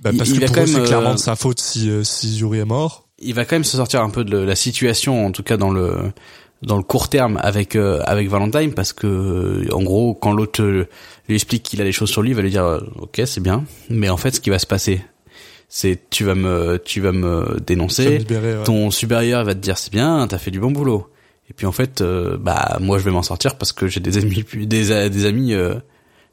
[SPEAKER 1] bah, parce
[SPEAKER 6] il
[SPEAKER 1] que
[SPEAKER 6] va
[SPEAKER 1] pour
[SPEAKER 6] quand
[SPEAKER 1] eux, c'est clairement
[SPEAKER 6] euh,
[SPEAKER 1] de sa faute si euh, si Yuri est mort.
[SPEAKER 6] il va quand même se sortir un peu de la situation, en tout cas dans le dans le court terme avec euh, avec Valentine, parce que euh, en gros, quand l'autre euh, lui explique qu'il a des choses sur lui, il va lui dire euh, ok c'est bien, mais en fait ce qui va se passer, c'est tu vas me tu vas me
[SPEAKER 1] me
[SPEAKER 6] dénoncer,
[SPEAKER 1] libérait, ouais.
[SPEAKER 6] ton supérieur va te dire c'est bien, t'as fait du bon boulot, et puis en fait euh, bah moi je vais m'en sortir parce que j'ai des amis plus- des des amis euh,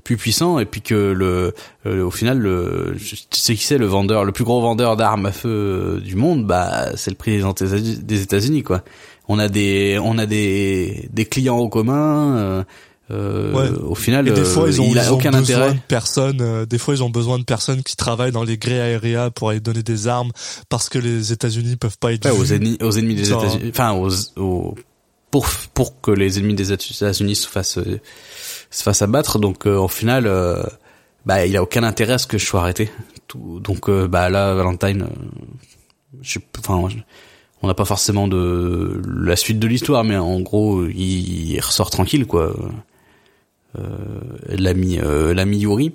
[SPEAKER 6] plus puissant et puis que le euh, au final le tu sais qui c'est le vendeur le plus gros vendeur d'armes à feu du monde bah c'est le président des États-Unis quoi on a des on a des des clients en commun euh, euh,
[SPEAKER 1] Ouais.
[SPEAKER 6] au final
[SPEAKER 1] Et des
[SPEAKER 6] euh,
[SPEAKER 1] fois, ils ont,
[SPEAKER 6] il a
[SPEAKER 1] ils ont
[SPEAKER 6] aucun
[SPEAKER 1] besoin
[SPEAKER 6] intérêt
[SPEAKER 1] de personnes. euh, des fois, ils ont besoin de personnes qui travaillent dans les grés aériens pour aller donner des armes parce que les États-Unis peuvent pas être
[SPEAKER 6] Ouais, aux ennemis, aux ennemis des États-Unis, enfin aux, aux pour pour que les ennemis des États-Unis se fassent se fassent abattre. Donc euh, au final, bah il a aucun intérêt à ce que je sois arrêté. Tout, donc bah là Valentine, je, enfin on n'a pas forcément de la suite de l'histoire, mais en gros il, il ressort tranquille quoi. Euh, l'ami euh, l'ami Yuri.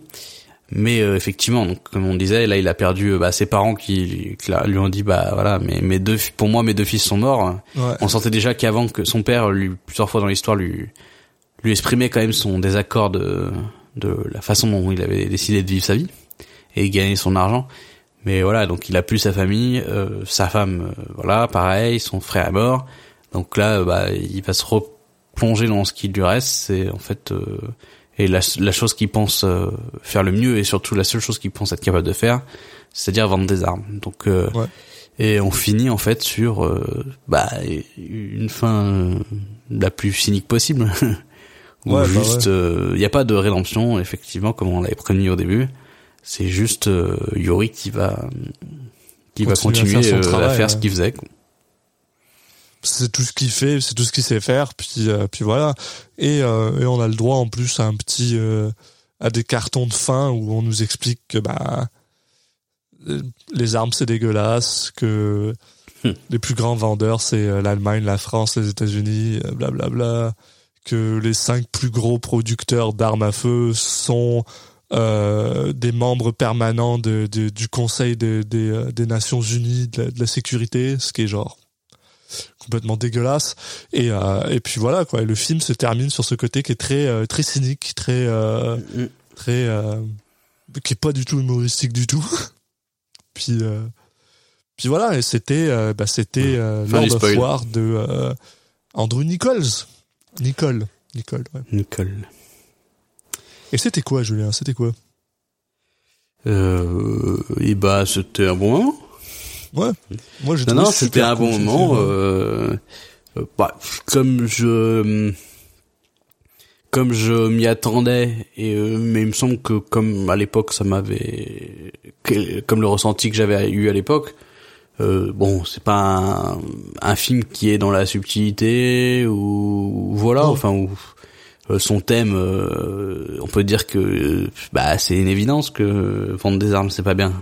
[SPEAKER 6] Mais euh, effectivement, donc comme on disait, là il a perdu euh, bah, ses parents qui, lui ont dit bah voilà, mais mes deux pour moi mes deux fils sont morts.
[SPEAKER 1] Ouais.
[SPEAKER 6] On sentait déjà qu'avant que son père lui plusieurs fois dans l'histoire lui lui exprimait quand même son désaccord de de la façon dont il avait décidé de vivre sa vie et gagner son argent. Mais voilà, donc il a plus sa famille, euh, sa femme, euh, voilà, pareil, son frère est mort. Donc là, euh, bah, il va se replonger dans ce qui lui reste. C'est en fait euh, et la, la chose qu'il pense euh, faire le mieux et surtout la seule chose qu'il pense être capable de faire, c'est-à-dire vendre des armes. Donc euh,
[SPEAKER 1] Ouais.
[SPEAKER 6] et on finit en fait sur euh, bah une fin euh, la plus cynique possible.
[SPEAKER 1] Ouais, bah
[SPEAKER 6] juste il y a pas de rédemption effectivement comme on l'avait prévenu au début. C'est juste euh, Yori qui va qui va
[SPEAKER 1] Continuer à faire son
[SPEAKER 6] euh, à
[SPEAKER 1] travail,
[SPEAKER 6] faire ce qu'il faisait.
[SPEAKER 1] c'est tout ce qu'il fait, c'est tout ce qu'il sait faire, puis euh, puis voilà. Et, euh, et on a le droit en plus à un petit à des cartons de fin où on nous explique que bah les armes c'est dégueulasse, que
[SPEAKER 6] Hmm.
[SPEAKER 1] les plus grands vendeurs c'est l'Allemagne, la France, les États-Unis, blablabla, que les cinq plus gros producteurs d'armes à feu sont euh, des membres permanents de, de- du Conseil de- des, euh, des Nations Unies de la, de la sécurité, ce qui est genre complètement dégueulasse et euh, et puis voilà quoi et le film se termine sur ce côté qui est très très cynique très euh,
[SPEAKER 6] Mm.
[SPEAKER 1] très qui est pas du tout humoristique du tout puis puis voilà et c'était bah c'était Lord of. War de Andrew Nichols Nicole Nicole ouais.
[SPEAKER 6] Nicole.
[SPEAKER 1] Et c'était quoi Julien? C'était quoi?
[SPEAKER 6] Euh, et bah c'était un bon moment.
[SPEAKER 1] ouais moi j'ai
[SPEAKER 6] Non, non, c'était un bon moment.
[SPEAKER 1] film.
[SPEAKER 6] Euh, euh, bah, comme je comme je m'y attendais, et euh, mais il me semble que comme à l'époque ça m'avait comme le ressenti que j'avais eu à l'époque. Euh, bon, c'est pas un, un film qui est dans la subtilité ou voilà,
[SPEAKER 1] Non.
[SPEAKER 6] enfin euh, son thème, euh, on peut dire que euh, bah c'est une évidence que vendre des armes c'est pas bien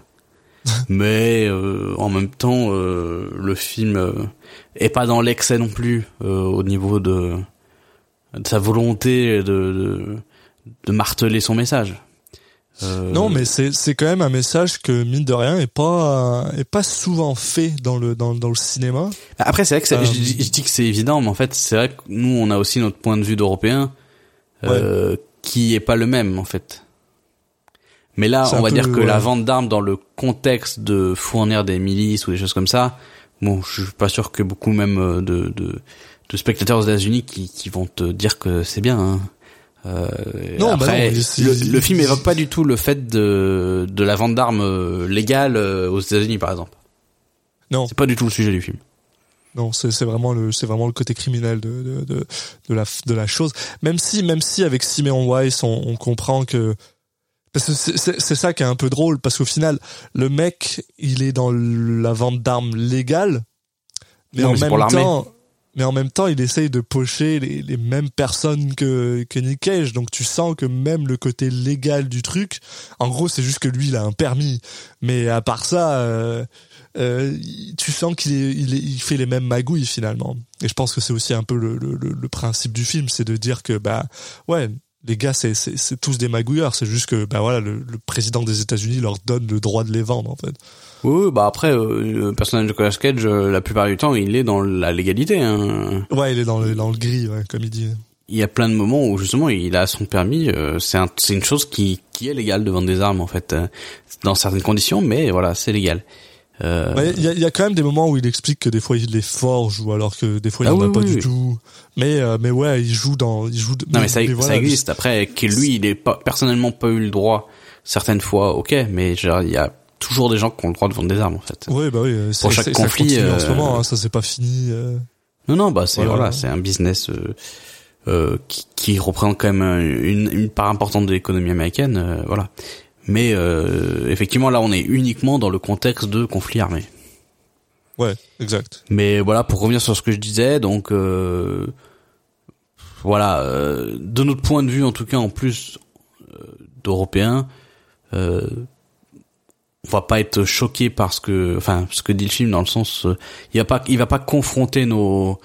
[SPEAKER 6] mais euh, en même temps euh, le film euh, est pas dans l'excès non plus euh, au niveau de, de sa volonté de, de de marteler son message. Euh,
[SPEAKER 1] Non, mais c'est c'est quand même un message que mine de rien est pas est pas souvent fait dans le dans, dans le cinéma.
[SPEAKER 6] après c'est vrai que c'est-
[SPEAKER 1] Euh,
[SPEAKER 6] je, dis- je dis que c'est évident, mais en fait c'est vrai que nous on a aussi notre point de vue d'européen euh, qui est pas le même en fait. Mais là, on va
[SPEAKER 1] peu,
[SPEAKER 6] dire que
[SPEAKER 1] ouais.
[SPEAKER 6] la vente d'armes dans le contexte de fournir des milices ou des choses comme ça, bon, je suis pas sûr que beaucoup même euh, de, de, de spectateurs aux États-Unis qui, qui vont te dire que c'est bien. Hein. Euh,
[SPEAKER 1] Non, bah
[SPEAKER 6] après,
[SPEAKER 1] non,
[SPEAKER 6] le, le film évoque pas du tout le fait de, de la vente d'armes euh, légale aux États-Unis, par exemple.
[SPEAKER 1] Non,
[SPEAKER 6] C'est pas du tout le sujet du film.
[SPEAKER 1] Non, c'est vraiment le c'est vraiment le côté criminel de de de, de la de la chose. Même si même si avec Simeon Weiss on, on comprend que parce que c'est- ça qui est un peu drôle parce qu'au final le mec il est dans la vente d'armes légale mais
[SPEAKER 6] Non,
[SPEAKER 1] en
[SPEAKER 6] mais
[SPEAKER 1] même temps mais en même temps il essaye de pocher les, les mêmes personnes que que Nick Cage. Donc tu sens que même le côté légal du truc en gros c'est juste que lui il a un permis. Mais à part ça euh, euh, tu sens qu'il est, il, est- il fait les mêmes magouilles finalement et je pense que c'est aussi un peu le, le, le- principe du film c'est de dire que bah ouais les gars c'est c'est c'est tous des magouilleurs c'est juste que bah voilà le, le président des États-Unis leur donne le droit de les vendre en fait
[SPEAKER 6] Oui, oui, bah après, euh, le personnage de Nicolas Cage, euh, la plupart du temps, il est dans la légalité. Hein.
[SPEAKER 1] ouais il est dans le dans le gris ouais, comme il dit
[SPEAKER 6] il y a plein de moments où justement il a son permis. euh, c'est un, c'est une chose qui qui est légale de vendre des armes en fait, euh, dans certaines conditions, mais voilà, c'est légal. Euh,
[SPEAKER 1] Il y, a, y a quand même des moments où il explique que des fois il les forge ou alors que des fois il
[SPEAKER 6] Ah
[SPEAKER 1] en a pas
[SPEAKER 6] oui,
[SPEAKER 1] du
[SPEAKER 6] oui.
[SPEAKER 1] tout. Mais euh, mais ouais, il joue dans il joue.
[SPEAKER 6] non mais ça,
[SPEAKER 1] voilà,
[SPEAKER 6] ça existe. Après, que lui, il est pas personnellement pas eu le droit certaines fois, ok, mais genre il y a toujours des gens qui ont le droit de vendre des armes en fait.
[SPEAKER 1] Oui, bah oui. euh,
[SPEAKER 6] Pour chaque conflit,
[SPEAKER 1] ça en ce
[SPEAKER 6] euh,
[SPEAKER 1] moment. hein, ça c'est pas fini. euh.
[SPEAKER 6] Non, non, bah c'est
[SPEAKER 1] Voilà.
[SPEAKER 6] voilà, c'est un business euh, euh, qui, qui représente quand même une, une part importante de l'économie américaine, euh, voilà. Mais euh, effectivement, là, on est uniquement dans le contexte de conflit armé.
[SPEAKER 1] Ouais, exact.
[SPEAKER 6] Mais voilà, pour revenir sur ce que je disais, donc euh, voilà, euh, de notre point de vue, en tout cas, en plus euh, d'Européens, euh, on va pas être choqué par ce que, enfin, ce que dit le film dans le sens, euh, il va pas, il va pas confronter nos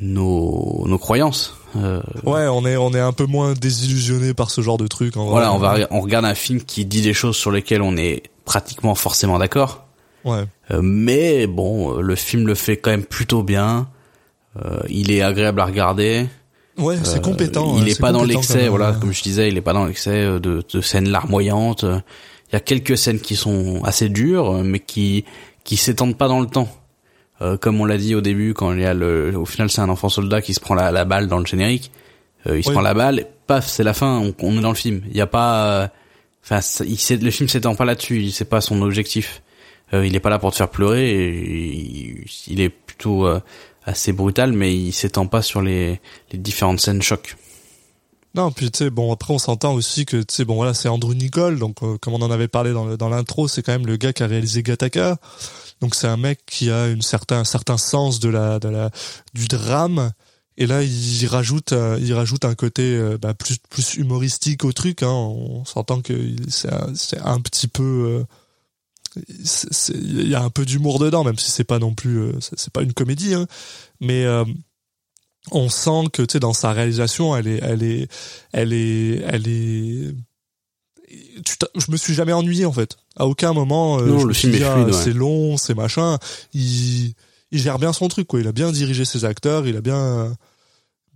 [SPEAKER 6] nos nos croyances. Euh,
[SPEAKER 1] Ouais, on est on est un peu moins désillusionné par ce genre de truc. En
[SPEAKER 6] voilà,
[SPEAKER 1] vrai.
[SPEAKER 6] on va on regarde un film qui dit des choses sur lesquelles on est pratiquement forcément d'accord.
[SPEAKER 1] Ouais.
[SPEAKER 6] Euh, mais bon, euh, le film le fait quand même plutôt bien. Euh, il est agréable à regarder.
[SPEAKER 1] Ouais, c'est
[SPEAKER 6] Euh,
[SPEAKER 1] compétent.
[SPEAKER 6] Il est pas dans l'excès, voilà, comme je disais, il est pas dans l'excès euh, de, de scènes larmoyantes. Il y a quelques scènes qui sont assez dures, mais qui qui s'étendent pas dans le temps. Euh, comme on l'a dit au début, quand il y a le, au final c'est un enfant soldat qui se prend la, la balle dans le générique. Euh, il se
[SPEAKER 1] Oui.
[SPEAKER 6] prend la balle, et paf, c'est la fin. On, on est dans le film. Il y a pas, euh, enfin, le film s'étend pas là-dessus. C'est pas son objectif. Euh, il est pas là pour te faire pleurer. Et, il, il est plutôt euh, assez brutal, mais il s'étend pas sur les, les différentes scènes choc.
[SPEAKER 1] Non, puis tu sais, bon, après on s'entend aussi que tu sais, bon voilà, c'est Andrew Nicole, donc euh, comme on en avait parlé dans, dans l'intro, c'est quand même le gars qui a réalisé Gattaca. Donc c'est un mec qui a une certain un certain sens de la de la du drame. Et là, il rajoute euh, il rajoute un côté euh, bah, plus plus humoristique au truc. Hein. On s'entend que c'est un, c'est un petit peu il y a un peu d'humour dedans, même si c'est pas non plus c'est pas une comédie. Hein. Mais on sent que tu sais dans sa réalisation elle est elle est elle est elle est tu je me suis jamais ennuyé en fait à aucun moment euh,
[SPEAKER 6] Non,
[SPEAKER 1] je
[SPEAKER 6] le film
[SPEAKER 1] suis
[SPEAKER 6] est fluide,
[SPEAKER 1] ah,
[SPEAKER 6] ouais.
[SPEAKER 1] c'est long c'est machin il il gère bien son truc quoi il a bien dirigé ses acteurs il a bien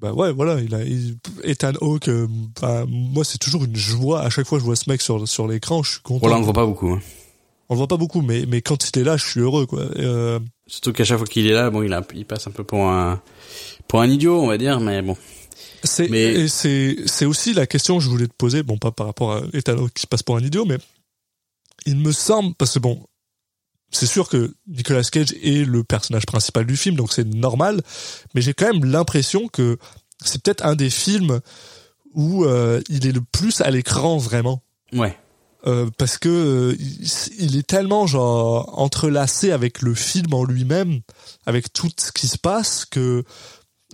[SPEAKER 1] bah ouais voilà il a il, Ethan Hawke euh, bah, moi c'est toujours une joie à chaque fois que je vois ce mec sur sur l'écran je suis content
[SPEAKER 6] Bon là on le voit pas beaucoup. hein.
[SPEAKER 1] on le voit pas beaucoup mais mais quand il est là je suis heureux quoi euh,
[SPEAKER 6] Surtout qu'à chaque fois qu'il est là, bon, il, a, il passe un peu pour un pour un idiot, on va dire, mais bon.
[SPEAKER 1] C'est
[SPEAKER 6] Mais-
[SPEAKER 1] et c'est c'est aussi la question que je voulais te poser, bon pas par rapport à Hawke qui passe pour un idiot, mais il me semble parce que bon, c'est sûr que Nicolas Cage est le personnage principal du film, donc c'est normal, mais j'ai quand même l'impression que c'est peut-être un des films où euh, il est le plus à l'écran vraiment.
[SPEAKER 6] Ouais.
[SPEAKER 1] Euh, parce que euh, il est tellement genre entrelacé avec le film en lui-même, avec tout ce qui se passe que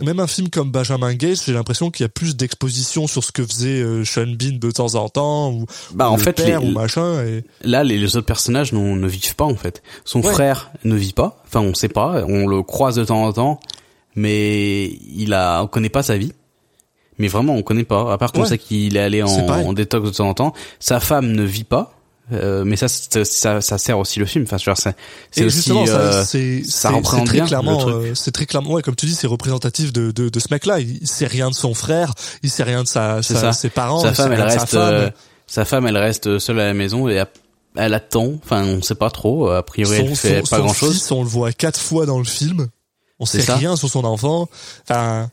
[SPEAKER 1] même un film comme Benjamin Gates, j'ai l'impression qu'il y a plus d'exposition sur ce que faisait euh, Sean Bean de temps en temps ou,
[SPEAKER 6] Bah
[SPEAKER 1] ou
[SPEAKER 6] en
[SPEAKER 1] le
[SPEAKER 6] fait,
[SPEAKER 1] père
[SPEAKER 6] les-
[SPEAKER 1] ou machin et
[SPEAKER 6] là les, les autres personnages ne vivent pas en fait. Son
[SPEAKER 1] Ouais.
[SPEAKER 6] frère ne vit pas. Enfin, on sait pas. On le croise de temps en temps, mais il a, on connaît pas sa vie. Mais vraiment, on connaît pas. À part qu'on
[SPEAKER 1] Ouais.
[SPEAKER 6] sait qu'il est allé en, en détox de temps en temps. Sa femme ne vit pas. Euh, mais ça, ça, ça sert aussi le film. Enfin, je veux dire, c'est aussi.
[SPEAKER 1] ça,
[SPEAKER 6] euh, ça
[SPEAKER 1] c'est-
[SPEAKER 6] représente
[SPEAKER 1] très
[SPEAKER 6] bien le
[SPEAKER 1] clairement,
[SPEAKER 6] truc.
[SPEAKER 1] euh, c'est très clairement, ouais, comme tu dis, c'est représentatif de, de, de ce mec-là. Il, il sait rien de son frère, il sait rien de sa, sa-
[SPEAKER 6] ça.
[SPEAKER 1] ses parents,
[SPEAKER 6] sa femme, elle reste.
[SPEAKER 1] sa femme.
[SPEAKER 6] euh, sa femme, elle reste seule à la maison et elle attend. Enfin, on sait pas trop. A priori, elle fait pas
[SPEAKER 1] son
[SPEAKER 6] grand chose.
[SPEAKER 1] fils, on le voit quatre fois dans le film. On sait
[SPEAKER 6] ça.
[SPEAKER 1] rien sur son enfant. Enfin,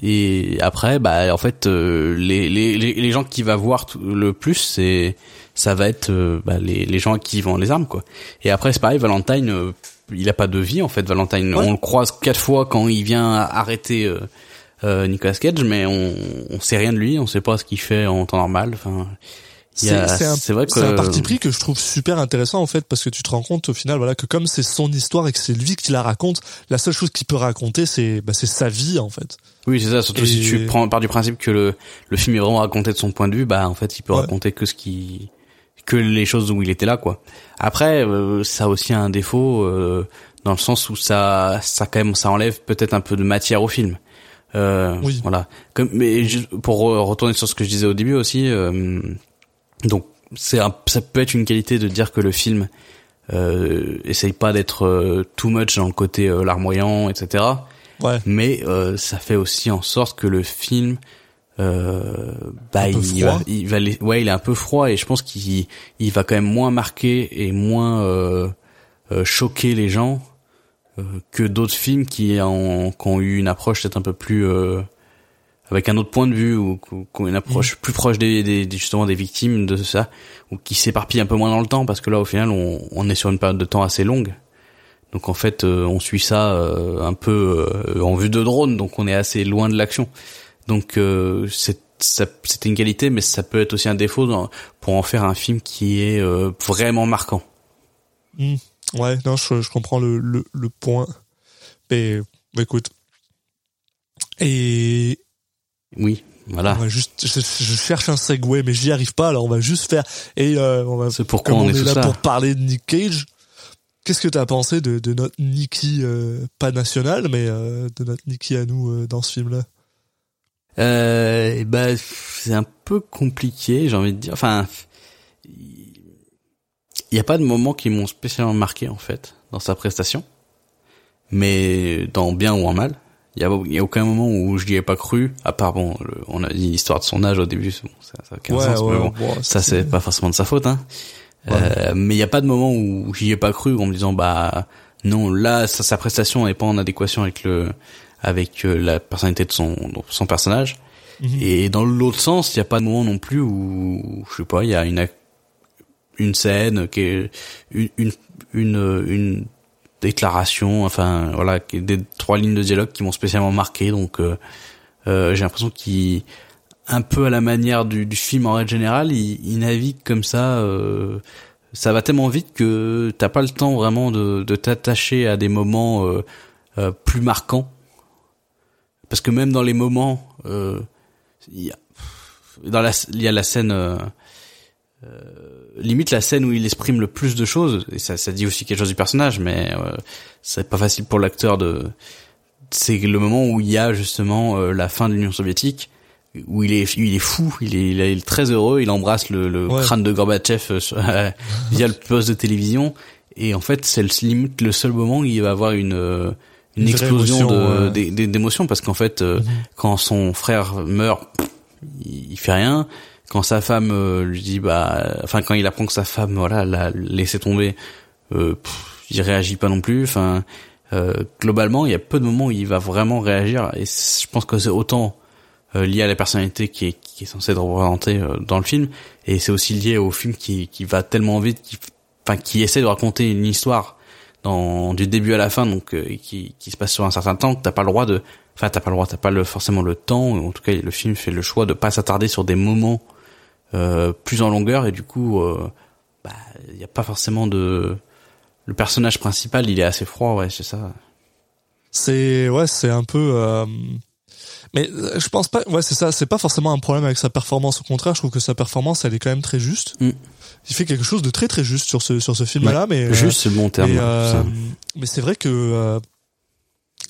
[SPEAKER 6] Et après, bah en fait, euh, les, les les les gens qui va voir le plus, c'est ça va être euh, bah, les les gens qui vendent les armes quoi. Et après, c'est pareil, Valentine, euh, il a pas de vie en fait. Valentine,
[SPEAKER 1] Ouais.
[SPEAKER 6] on le croise quatre fois quand il vient arrêter euh, euh, Nicolas Cage, mais on on sait rien de lui, on sait pas ce qu'il fait en temps normal. Enfin,
[SPEAKER 1] c'est
[SPEAKER 6] vrai que
[SPEAKER 1] c'est un parti pris que je trouve super intéressant en fait parce que tu te rends compte au final voilà que comme c'est son histoire et que c'est lui qui la raconte, la seule chose qu'il peut raconter c'est bah, c'est sa vie en fait.
[SPEAKER 6] Oui, c'est ça. Surtout si tu prends par du principe que le le film est vraiment raconté de son point de vue, bah en fait, il peut
[SPEAKER 1] Ouais.
[SPEAKER 6] raconter que ce qui que les choses où il était là, quoi. Après, euh, ça a aussi un défaut euh, dans le sens où ça ça quand même ça enlève peut-être un peu de matière au film. Euh,
[SPEAKER 1] Oui.
[SPEAKER 6] Voilà. Comme mais juste pour retourner sur ce que je disais au début aussi, euh, donc c'est ça peut être une qualité de dire que le film euh, essaye pas d'être euh, too much dans le côté larmoyant, etc
[SPEAKER 1] Ouais.
[SPEAKER 6] mais euh, ça fait aussi en sorte que le film euh, bah il va, il va les- ouais il est un peu froid et je pense qu'il il va quand même moins marquer et moins euh, euh, choquer les gens euh, que d'autres films qui ont, qui ont eu une approche peut-être un peu plus euh, avec un autre point de vue ou qui ont une approche plus proche des, des, des- justement des victimes de ça ou qui s'éparpillent un peu moins dans le temps parce que là au final on, on est sur une période de temps assez longue. Donc en fait euh, on suit ça euh, un peu euh, en vue de drone. Donc on est assez loin de l'action donc euh, c'est ça- c'est une qualité mais ça peut être aussi un défaut dans- pour en faire un film qui est euh, vraiment marquant
[SPEAKER 1] Hmm. Ouais, non, je, je comprends le, le, le point. Mais bah, écoute. Et
[SPEAKER 6] oui voilà
[SPEAKER 1] on va juste, je, je cherche un segue, mais j'y arrive pas. Alors on va juste faire. Et euh, on va.
[SPEAKER 6] c'est pourquoi on,
[SPEAKER 1] on,
[SPEAKER 6] est,
[SPEAKER 1] là
[SPEAKER 6] là
[SPEAKER 1] pour parler de Nick Cage, qu'est-ce que t'as pensé de, de notre Nicky, euh, pas national, mais euh, de notre Nicky à nous euh, dans ce film-là?
[SPEAKER 6] Euh, ben, c'est un peu compliqué, j'ai envie de dire. Enfin, il n'y a pas de moments qui m'ont spécialement marqué en fait dans sa prestation, mais dans bien ou en mal. Il y a, aucun moment où je n'y ai pas cru, à part bon, le- on a dit l'histoire de son âge au début, bon, ça, ça a aucun sens, mais bon, ça c'est pas forcément de sa faute, hein. Euh, mais il n'y a pas de moment où j'y ai pas cru en me disant bah non là sa, sa prestation n'est pas en adéquation avec le avec euh, la personnalité de son de son personnage.
[SPEAKER 1] Mhm.
[SPEAKER 6] Et dans l'autre sens, il n'y a pas de moment non plus où, je sais pas, il y a une une scène qui est une une une, une déclaration, enfin voilà, qui est des trois lignes de dialogue qui m'ont spécialement marqué. Donc euh, euh, j'ai l'impression qu'il un peu à la manière du, du film en règle générale, il, il navigue comme ça. euh, ça va tellement vite que t'as pas le temps vraiment de, de t'attacher à des moments euh, plus marquants. Parce que même dans les moments, euh, il y a, dans la, il y a la scène, euh, euh, limite la scène où il exprime le plus de choses, et ça, ça dit aussi quelque chose du personnage, mais euh, c'est pas facile pour l'acteur de. C'est le moment où il y a justement euh, la fin de l'Union soviétique, où il est, il est fou, il est, il est très heureux, il embrasse le, le
[SPEAKER 1] Ouais.
[SPEAKER 6] crâne de Gorbatchev euh, via le poste de télévision, et en fait c'est le, limite le seul moment où il va avoir une euh, une, explosion d'é- d'émotions parce qu'en fait euh, quand son frère meurt il, il fait rien. Quand sa femme euh, lui dit bah enfin quand il apprend que sa femme voilà l'a laissé tomber euh, pff, il réagit pas non plus. Enfin euh, globalement il y a peu de moments où il va vraiment réagir. Et je pense que c'est autant euh, lié à la personnalité qui est qui est censée être représentée euh, dans le film. Et c'est aussi lié au film qui qui va tellement vite qui enfin qui essaie de raconter une histoire dans du début à la fin donc euh, qui qui se passe sur un certain temps que t'as pas le droit de enfin t'as pas le droit t'as pas le forcément le temps en tout cas le film fait le choix de pas s'attarder sur des moments euh, plus en longueur et du coup euh, bah il y a pas forcément de le personnage principal il est assez froid ouais c'est ça
[SPEAKER 1] C'est ouais, c'est un peu. Mais je pense pas. Ouais, c'est ça. C'est pas forcément un problème avec sa performance. Au contraire, je trouve que sa performance, elle est quand même très juste.
[SPEAKER 6] Mm.
[SPEAKER 1] Il fait quelque chose de très très juste sur ce sur ce film-là, mais euh,
[SPEAKER 6] juste c'est le bon terme
[SPEAKER 1] mais, euh, mais c'est vrai que euh,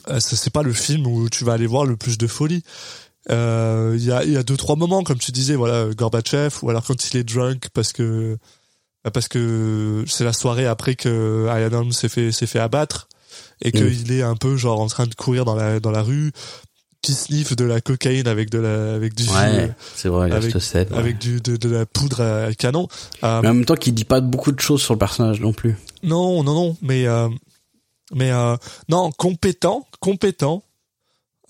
[SPEAKER 1] euh, c'est pas le film où tu vas aller voir le plus de folie. Euh, Il y a il y a deux trois moments comme tu disais voilà Gorbatchev ou alors quand il est drunk parce que parce que c'est la soirée après que Holm s'est fait s'est fait abattre et
[SPEAKER 6] Mm.
[SPEAKER 1] qu'il est un peu genre en train de courir dans la dans la rue qui de la cocaïne avec de la avec du
[SPEAKER 6] ouais c'est vrai
[SPEAKER 1] avec-
[SPEAKER 6] scène ouais.
[SPEAKER 1] avec du de, de la poudre à canon. Euh,
[SPEAKER 6] mais en même temps qu'il dit pas beaucoup de choses sur le personnage non plus
[SPEAKER 1] Non, non, non, mais euh, mais euh, non, compétent, compétent,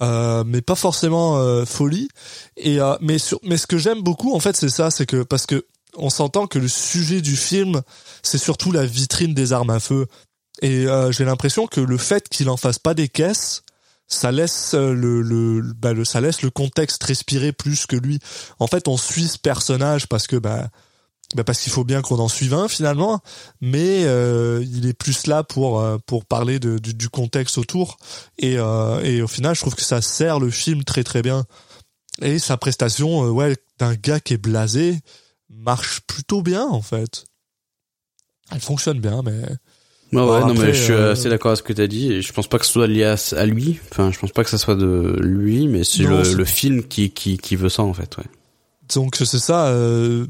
[SPEAKER 1] mais pas forcément folie. Et mais sur, mais ce que j'aime beaucoup en fait, c'est ça, c'est que parce que on s'entend que le sujet du film, c'est surtout la vitrine des armes à feu. Et j'ai l'impression que le fait qu'il en fasse pas des caisses, ça laisse euh, le, le, bah, le ça laisse le contexte respirer plus que lui. En fait, on suit ce personnage parce que bah bah parce qu'il faut bien qu'on en suive un finalement, mais euh, il est plus là pour euh, pour parler du, du contexte autour et euh, et au final je trouve que ça sert le film très très bien et sa prestation euh, ouais d'un gars qui est blasé marche plutôt bien en fait. Elle fonctionne bien mais
[SPEAKER 6] Ouais, non,
[SPEAKER 1] après,
[SPEAKER 6] mais je suis
[SPEAKER 1] euh,
[SPEAKER 6] assez d'accord avec ce que tu as dit. Et je pense pas que ce soit lié à, à lui. Enfin, je pense pas que ça soit de lui, mais c'est le, le film qui, qui, qui veut ça, en fait, ouais.
[SPEAKER 1] donc c'est ça. Euh,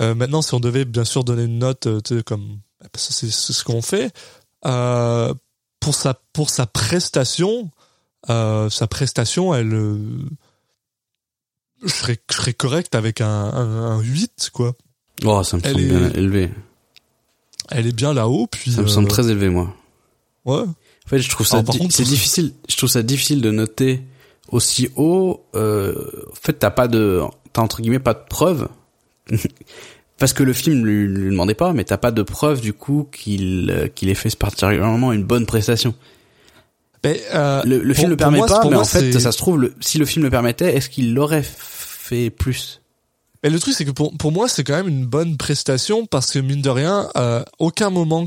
[SPEAKER 1] euh, maintenant, si on devait bien sûr donner une note, comme que c'est c'est ce qu'on fait pour sa pour sa prestation, sa prestation, elle, je serais je serais correct avec un, un, un 8 quoi.
[SPEAKER 6] Oh, ça me
[SPEAKER 1] Elle
[SPEAKER 6] semble
[SPEAKER 1] est-
[SPEAKER 6] bien élevé.
[SPEAKER 1] Elle est bien là-haut, puis.
[SPEAKER 6] Ça me
[SPEAKER 1] euh,
[SPEAKER 6] semble très élevé, moi.
[SPEAKER 1] Ouais.
[SPEAKER 6] En fait, je trouve ça, di- c'est difficile. Je trouve ça difficile de noter aussi haut. Euh, en fait, t'as pas de, t'as entre guillemets pas de preuves. Parce que le film lui, lui demandait pas, mais t'as pas de preuve du coup qu'il euh, qu'il ait fait particulièrement une bonne prestation.
[SPEAKER 1] Mais, euh,
[SPEAKER 6] Le, le
[SPEAKER 1] pour-
[SPEAKER 6] film le permet
[SPEAKER 1] moi,
[SPEAKER 6] pas, mais
[SPEAKER 1] moi,
[SPEAKER 6] en fait, ça se trouve, le, si le film le permettait, est-ce qu'il l'aurait fait plus?
[SPEAKER 1] Mais le truc, c'est que pour, pour moi, c'est quand même une bonne prestation parce que mine de rien, euh, aucun moment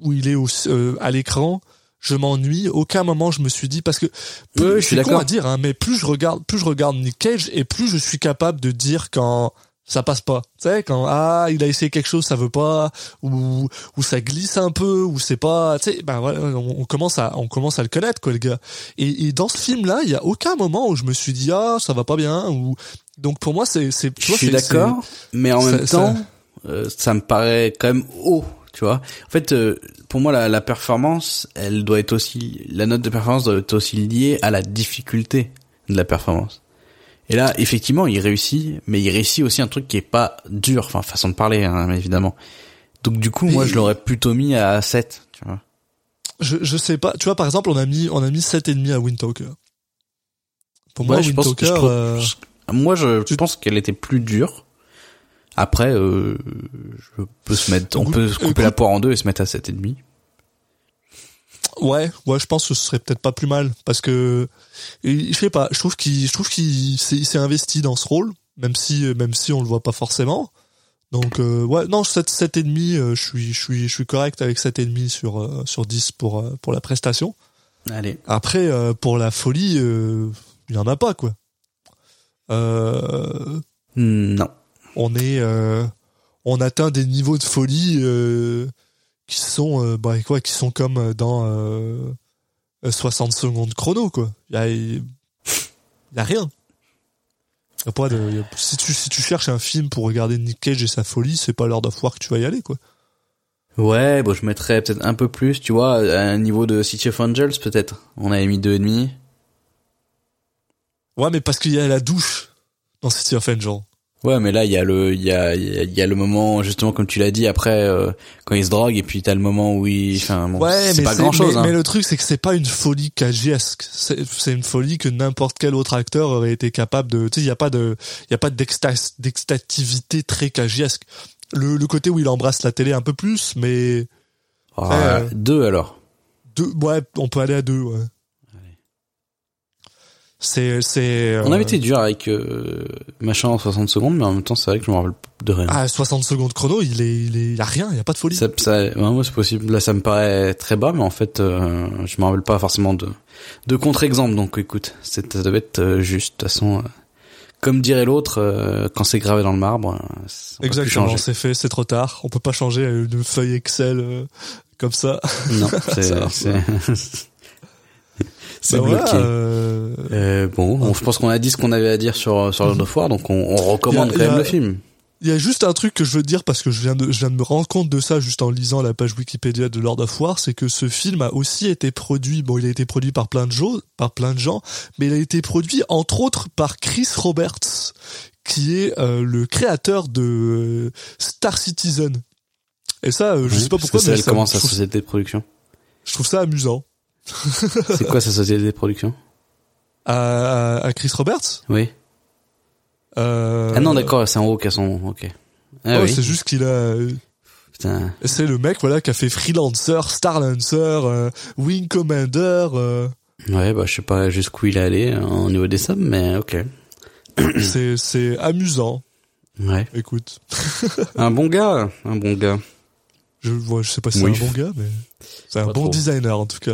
[SPEAKER 1] où il est au, euh, à l'écran, je m'ennuie. Aucun moment, je me suis dit parce que plus,
[SPEAKER 6] Oui, oui, je suis
[SPEAKER 1] con
[SPEAKER 6] d'accord.
[SPEAKER 1] à dire, hein, mais plus je regarde, plus je regarde Nick Cage et plus je suis capable de dire quand ça passe pas. Tu sais, quand ah il a essayé quelque chose, ça veut pas, ou ou ça glisse un peu, ou c'est pas. Tu sais, ben voilà, on, on commence à on commence à le connaître quoi, le gars. Et, et dans ce film-là, il y a aucun moment où je me suis dit ah ça va pas bien ou donc pour moi c'est c'est
[SPEAKER 6] Je suis d'accord, mais en
[SPEAKER 1] ça-
[SPEAKER 6] même
[SPEAKER 1] ça-
[SPEAKER 6] temps, euh, ça me paraît quand même haut, tu vois. En fait, euh, pour moi, la, la performance, elle doit être aussi, la note de performance doit être aussi liée à la difficulté de la performance. Et là, effectivement, il réussit, mais il réussit aussi un truc qui est pas dur, enfin façon de parler, hein, évidemment. Donc du coup, moi, je l'aurais plutôt mis à 7, tu vois.
[SPEAKER 1] je je sais pas tu vois par exemple on a mis on a mis sept et demi à Windtalker pour moi
[SPEAKER 6] Ouais, je pense- je
[SPEAKER 1] euh,
[SPEAKER 6] Moi, je
[SPEAKER 1] Tu-
[SPEAKER 6] pense qu'elle était plus dure. Après, euh, je peux se mettre, on peut se couper la poire en deux et se mettre à 7,5.
[SPEAKER 1] Ouais ouais je pense que ce serait peut-être pas plus mal parce que je sais pas je trouve qu'il je trouve qu'il s'est il s'est investi dans ce rôle même si même si on le voit pas forcément donc euh, ouais non 7 sept et demi euh, je suis je suis je suis correct avec sept et demi sur euh, sur 10 pour euh, pour la prestation
[SPEAKER 6] Allez.
[SPEAKER 1] Après, euh, pour la folie, euh, il y en a pas quoi.
[SPEAKER 6] Non.
[SPEAKER 1] on est, euh, on atteint des niveaux de folie euh, qui sont, euh, bah quoi, qui sont comme dans euh, 60 secondes chrono quoi. Il y a, il y a rien. Y a pas de, y a- si tu si tu cherches un film pour regarder Nick Cage et sa folie, c'est pas l'heure War que tu vas y aller quoi.
[SPEAKER 6] Ouais, bon, je mettrais peut-être un peu plus, tu vois, à un niveau de City of Angels, peut-être. On avait mis deux et demi.
[SPEAKER 1] Ouais, mais parce qu'il y a la douche dans City of Angel.
[SPEAKER 6] Ouais, mais là, il y a le, il y a, il y a- le moment, justement, comme tu l'as dit, après, euh, quand il se drogue, et puis t'as le moment où il, enfin, bon,
[SPEAKER 1] Ouais,
[SPEAKER 6] c'est
[SPEAKER 1] mais
[SPEAKER 6] pas grand chose,
[SPEAKER 1] mais,
[SPEAKER 6] hein.
[SPEAKER 1] mais le truc, c'est que c'est pas une folie cagiesque. C'est c'est une folie que n'importe quel autre acteur aurait été capable de. Tu sais, il y a pas de, il y a pas d'extativité très cagiesque. Le, le côté où il embrasse la télé un peu plus, mais euh,
[SPEAKER 6] Deux, alors.
[SPEAKER 1] deux, ouais, on peut aller à deux. Ouais. C'est, c'est.
[SPEAKER 6] On
[SPEAKER 1] euh,
[SPEAKER 6] avait été dur avec, euh, machin en 60 secondes, mais en même temps, c'est vrai que je me rappelle de rien.
[SPEAKER 1] Ah, 60 secondes chrono, il est, il est, il y a rien, il y a pas de folie.
[SPEAKER 6] Ça, ça, ouais, moi, c'est possible. Là, ça me paraît très bas, mais en fait, euh, je me rappelle pas forcément de, de contre-exemple. Donc, écoute, c'est- ça devait être euh, juste. De toute façon, euh, comme dirait l'autre, euh, quand c'est gravé dans le marbre, euh, on peut plus
[SPEAKER 1] Exactement, c'est fait, c'est trop tard. On peut pas changer une feuille Excel euh, comme ça.
[SPEAKER 6] Non, c'est,
[SPEAKER 1] Ça,
[SPEAKER 6] c'est,
[SPEAKER 1] Bah voilà,
[SPEAKER 6] bloqué.
[SPEAKER 1] euh,
[SPEAKER 6] Euh, bon, on- je pense qu'on a dit ce qu'on avait à dire sur sur Lord of War, donc on, on recommande
[SPEAKER 1] a-
[SPEAKER 6] quand même
[SPEAKER 1] a-
[SPEAKER 6] le film.
[SPEAKER 1] Il y a juste un truc que je veux dire parce que je viens de, je viens de me rendre compte de ça juste en lisant la page Wikipédia de Lord of War, c'est que ce film a aussi été produit, bon, il a été produit par plein de gens, par plein de gens, mais il a été produit entre autres par Chris Roberts, qui est euh, le créateur de euh, Star Citizen. Et ça, euh, je
[SPEAKER 6] Ouais,
[SPEAKER 1] sais pas
[SPEAKER 6] parce
[SPEAKER 1] pourquoi,
[SPEAKER 6] que c'est
[SPEAKER 1] mais
[SPEAKER 6] elle
[SPEAKER 1] ça-
[SPEAKER 6] commence sa société de production.
[SPEAKER 1] je trouve ça amusant.
[SPEAKER 6] C'est quoi sa société de production
[SPEAKER 1] À, à, Chris Roberts.
[SPEAKER 6] Oui.
[SPEAKER 1] Euh,
[SPEAKER 6] Ah non, d'accord, c'est en haut qu'à son. Ok. Ah oui.
[SPEAKER 1] c'est juste qu'il a,
[SPEAKER 6] Putain.
[SPEAKER 1] c'est le mec voilà qui a fait Freelancer, Starlancer, euh, Wing Commander. euh,
[SPEAKER 6] Ouais, bah je sais pas jusqu'où il est allé euh, au niveau des sommes, mais ok.
[SPEAKER 1] c'est c'est amusant.
[SPEAKER 6] Ouais.
[SPEAKER 1] Écoute,
[SPEAKER 6] Un bon gars, un bon gars.
[SPEAKER 1] je vois, je sais pas si
[SPEAKER 6] Oui.
[SPEAKER 1] c'est un bon gars, mais c'est un bon
[SPEAKER 6] trop.
[SPEAKER 1] designer en tout cas.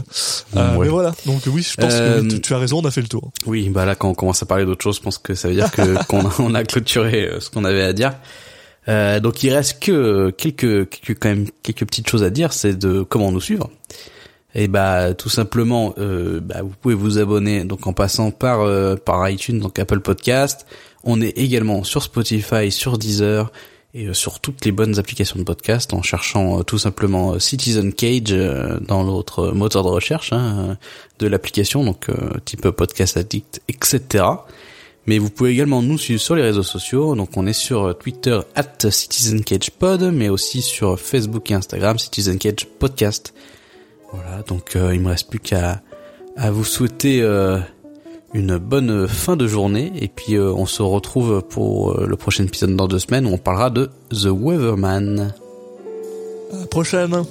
[SPEAKER 1] Euh,
[SPEAKER 6] Ouais.
[SPEAKER 1] Mais voilà, donc oui, je pense
[SPEAKER 6] Euh,
[SPEAKER 1] que oui, tu, tu as raison, on a fait le tour.
[SPEAKER 6] Oui, bah là quand on commence à parler d'autre chose, je pense que ça veut dire que qu'on a, on a clôturé euh, ce qu'on avait à dire. Euh, donc il reste que quelques, quelques quand même quelques petites choses à dire, c'est de comment nous suivre. Et bah tout simplement, euh, bah, vous pouvez vous abonner donc en passant par euh, par iTunes, donc Apple Podcast. On est également sur Spotify, sur Deezer et euh, sur toutes les bonnes applications de podcast en cherchant euh, tout simplement euh, Citizen Cage dans l'autre moteur de recherche hein, de l'application, donc type podcast addict, etc. Mais vous pouvez également nous suivre sur les réseaux sociaux. Donc on est sur Twitter at CitizenCagePod, mais aussi sur Facebook et Instagram Citizen Cage Podcast. Voilà, donc euh, il me reste plus qu'à à vous souhaiter euh, une bonne fin de journée et puis euh, on se retrouve pour le prochain épisode dans deux semaines où on parlera de The Weatherman.
[SPEAKER 1] À la prochaine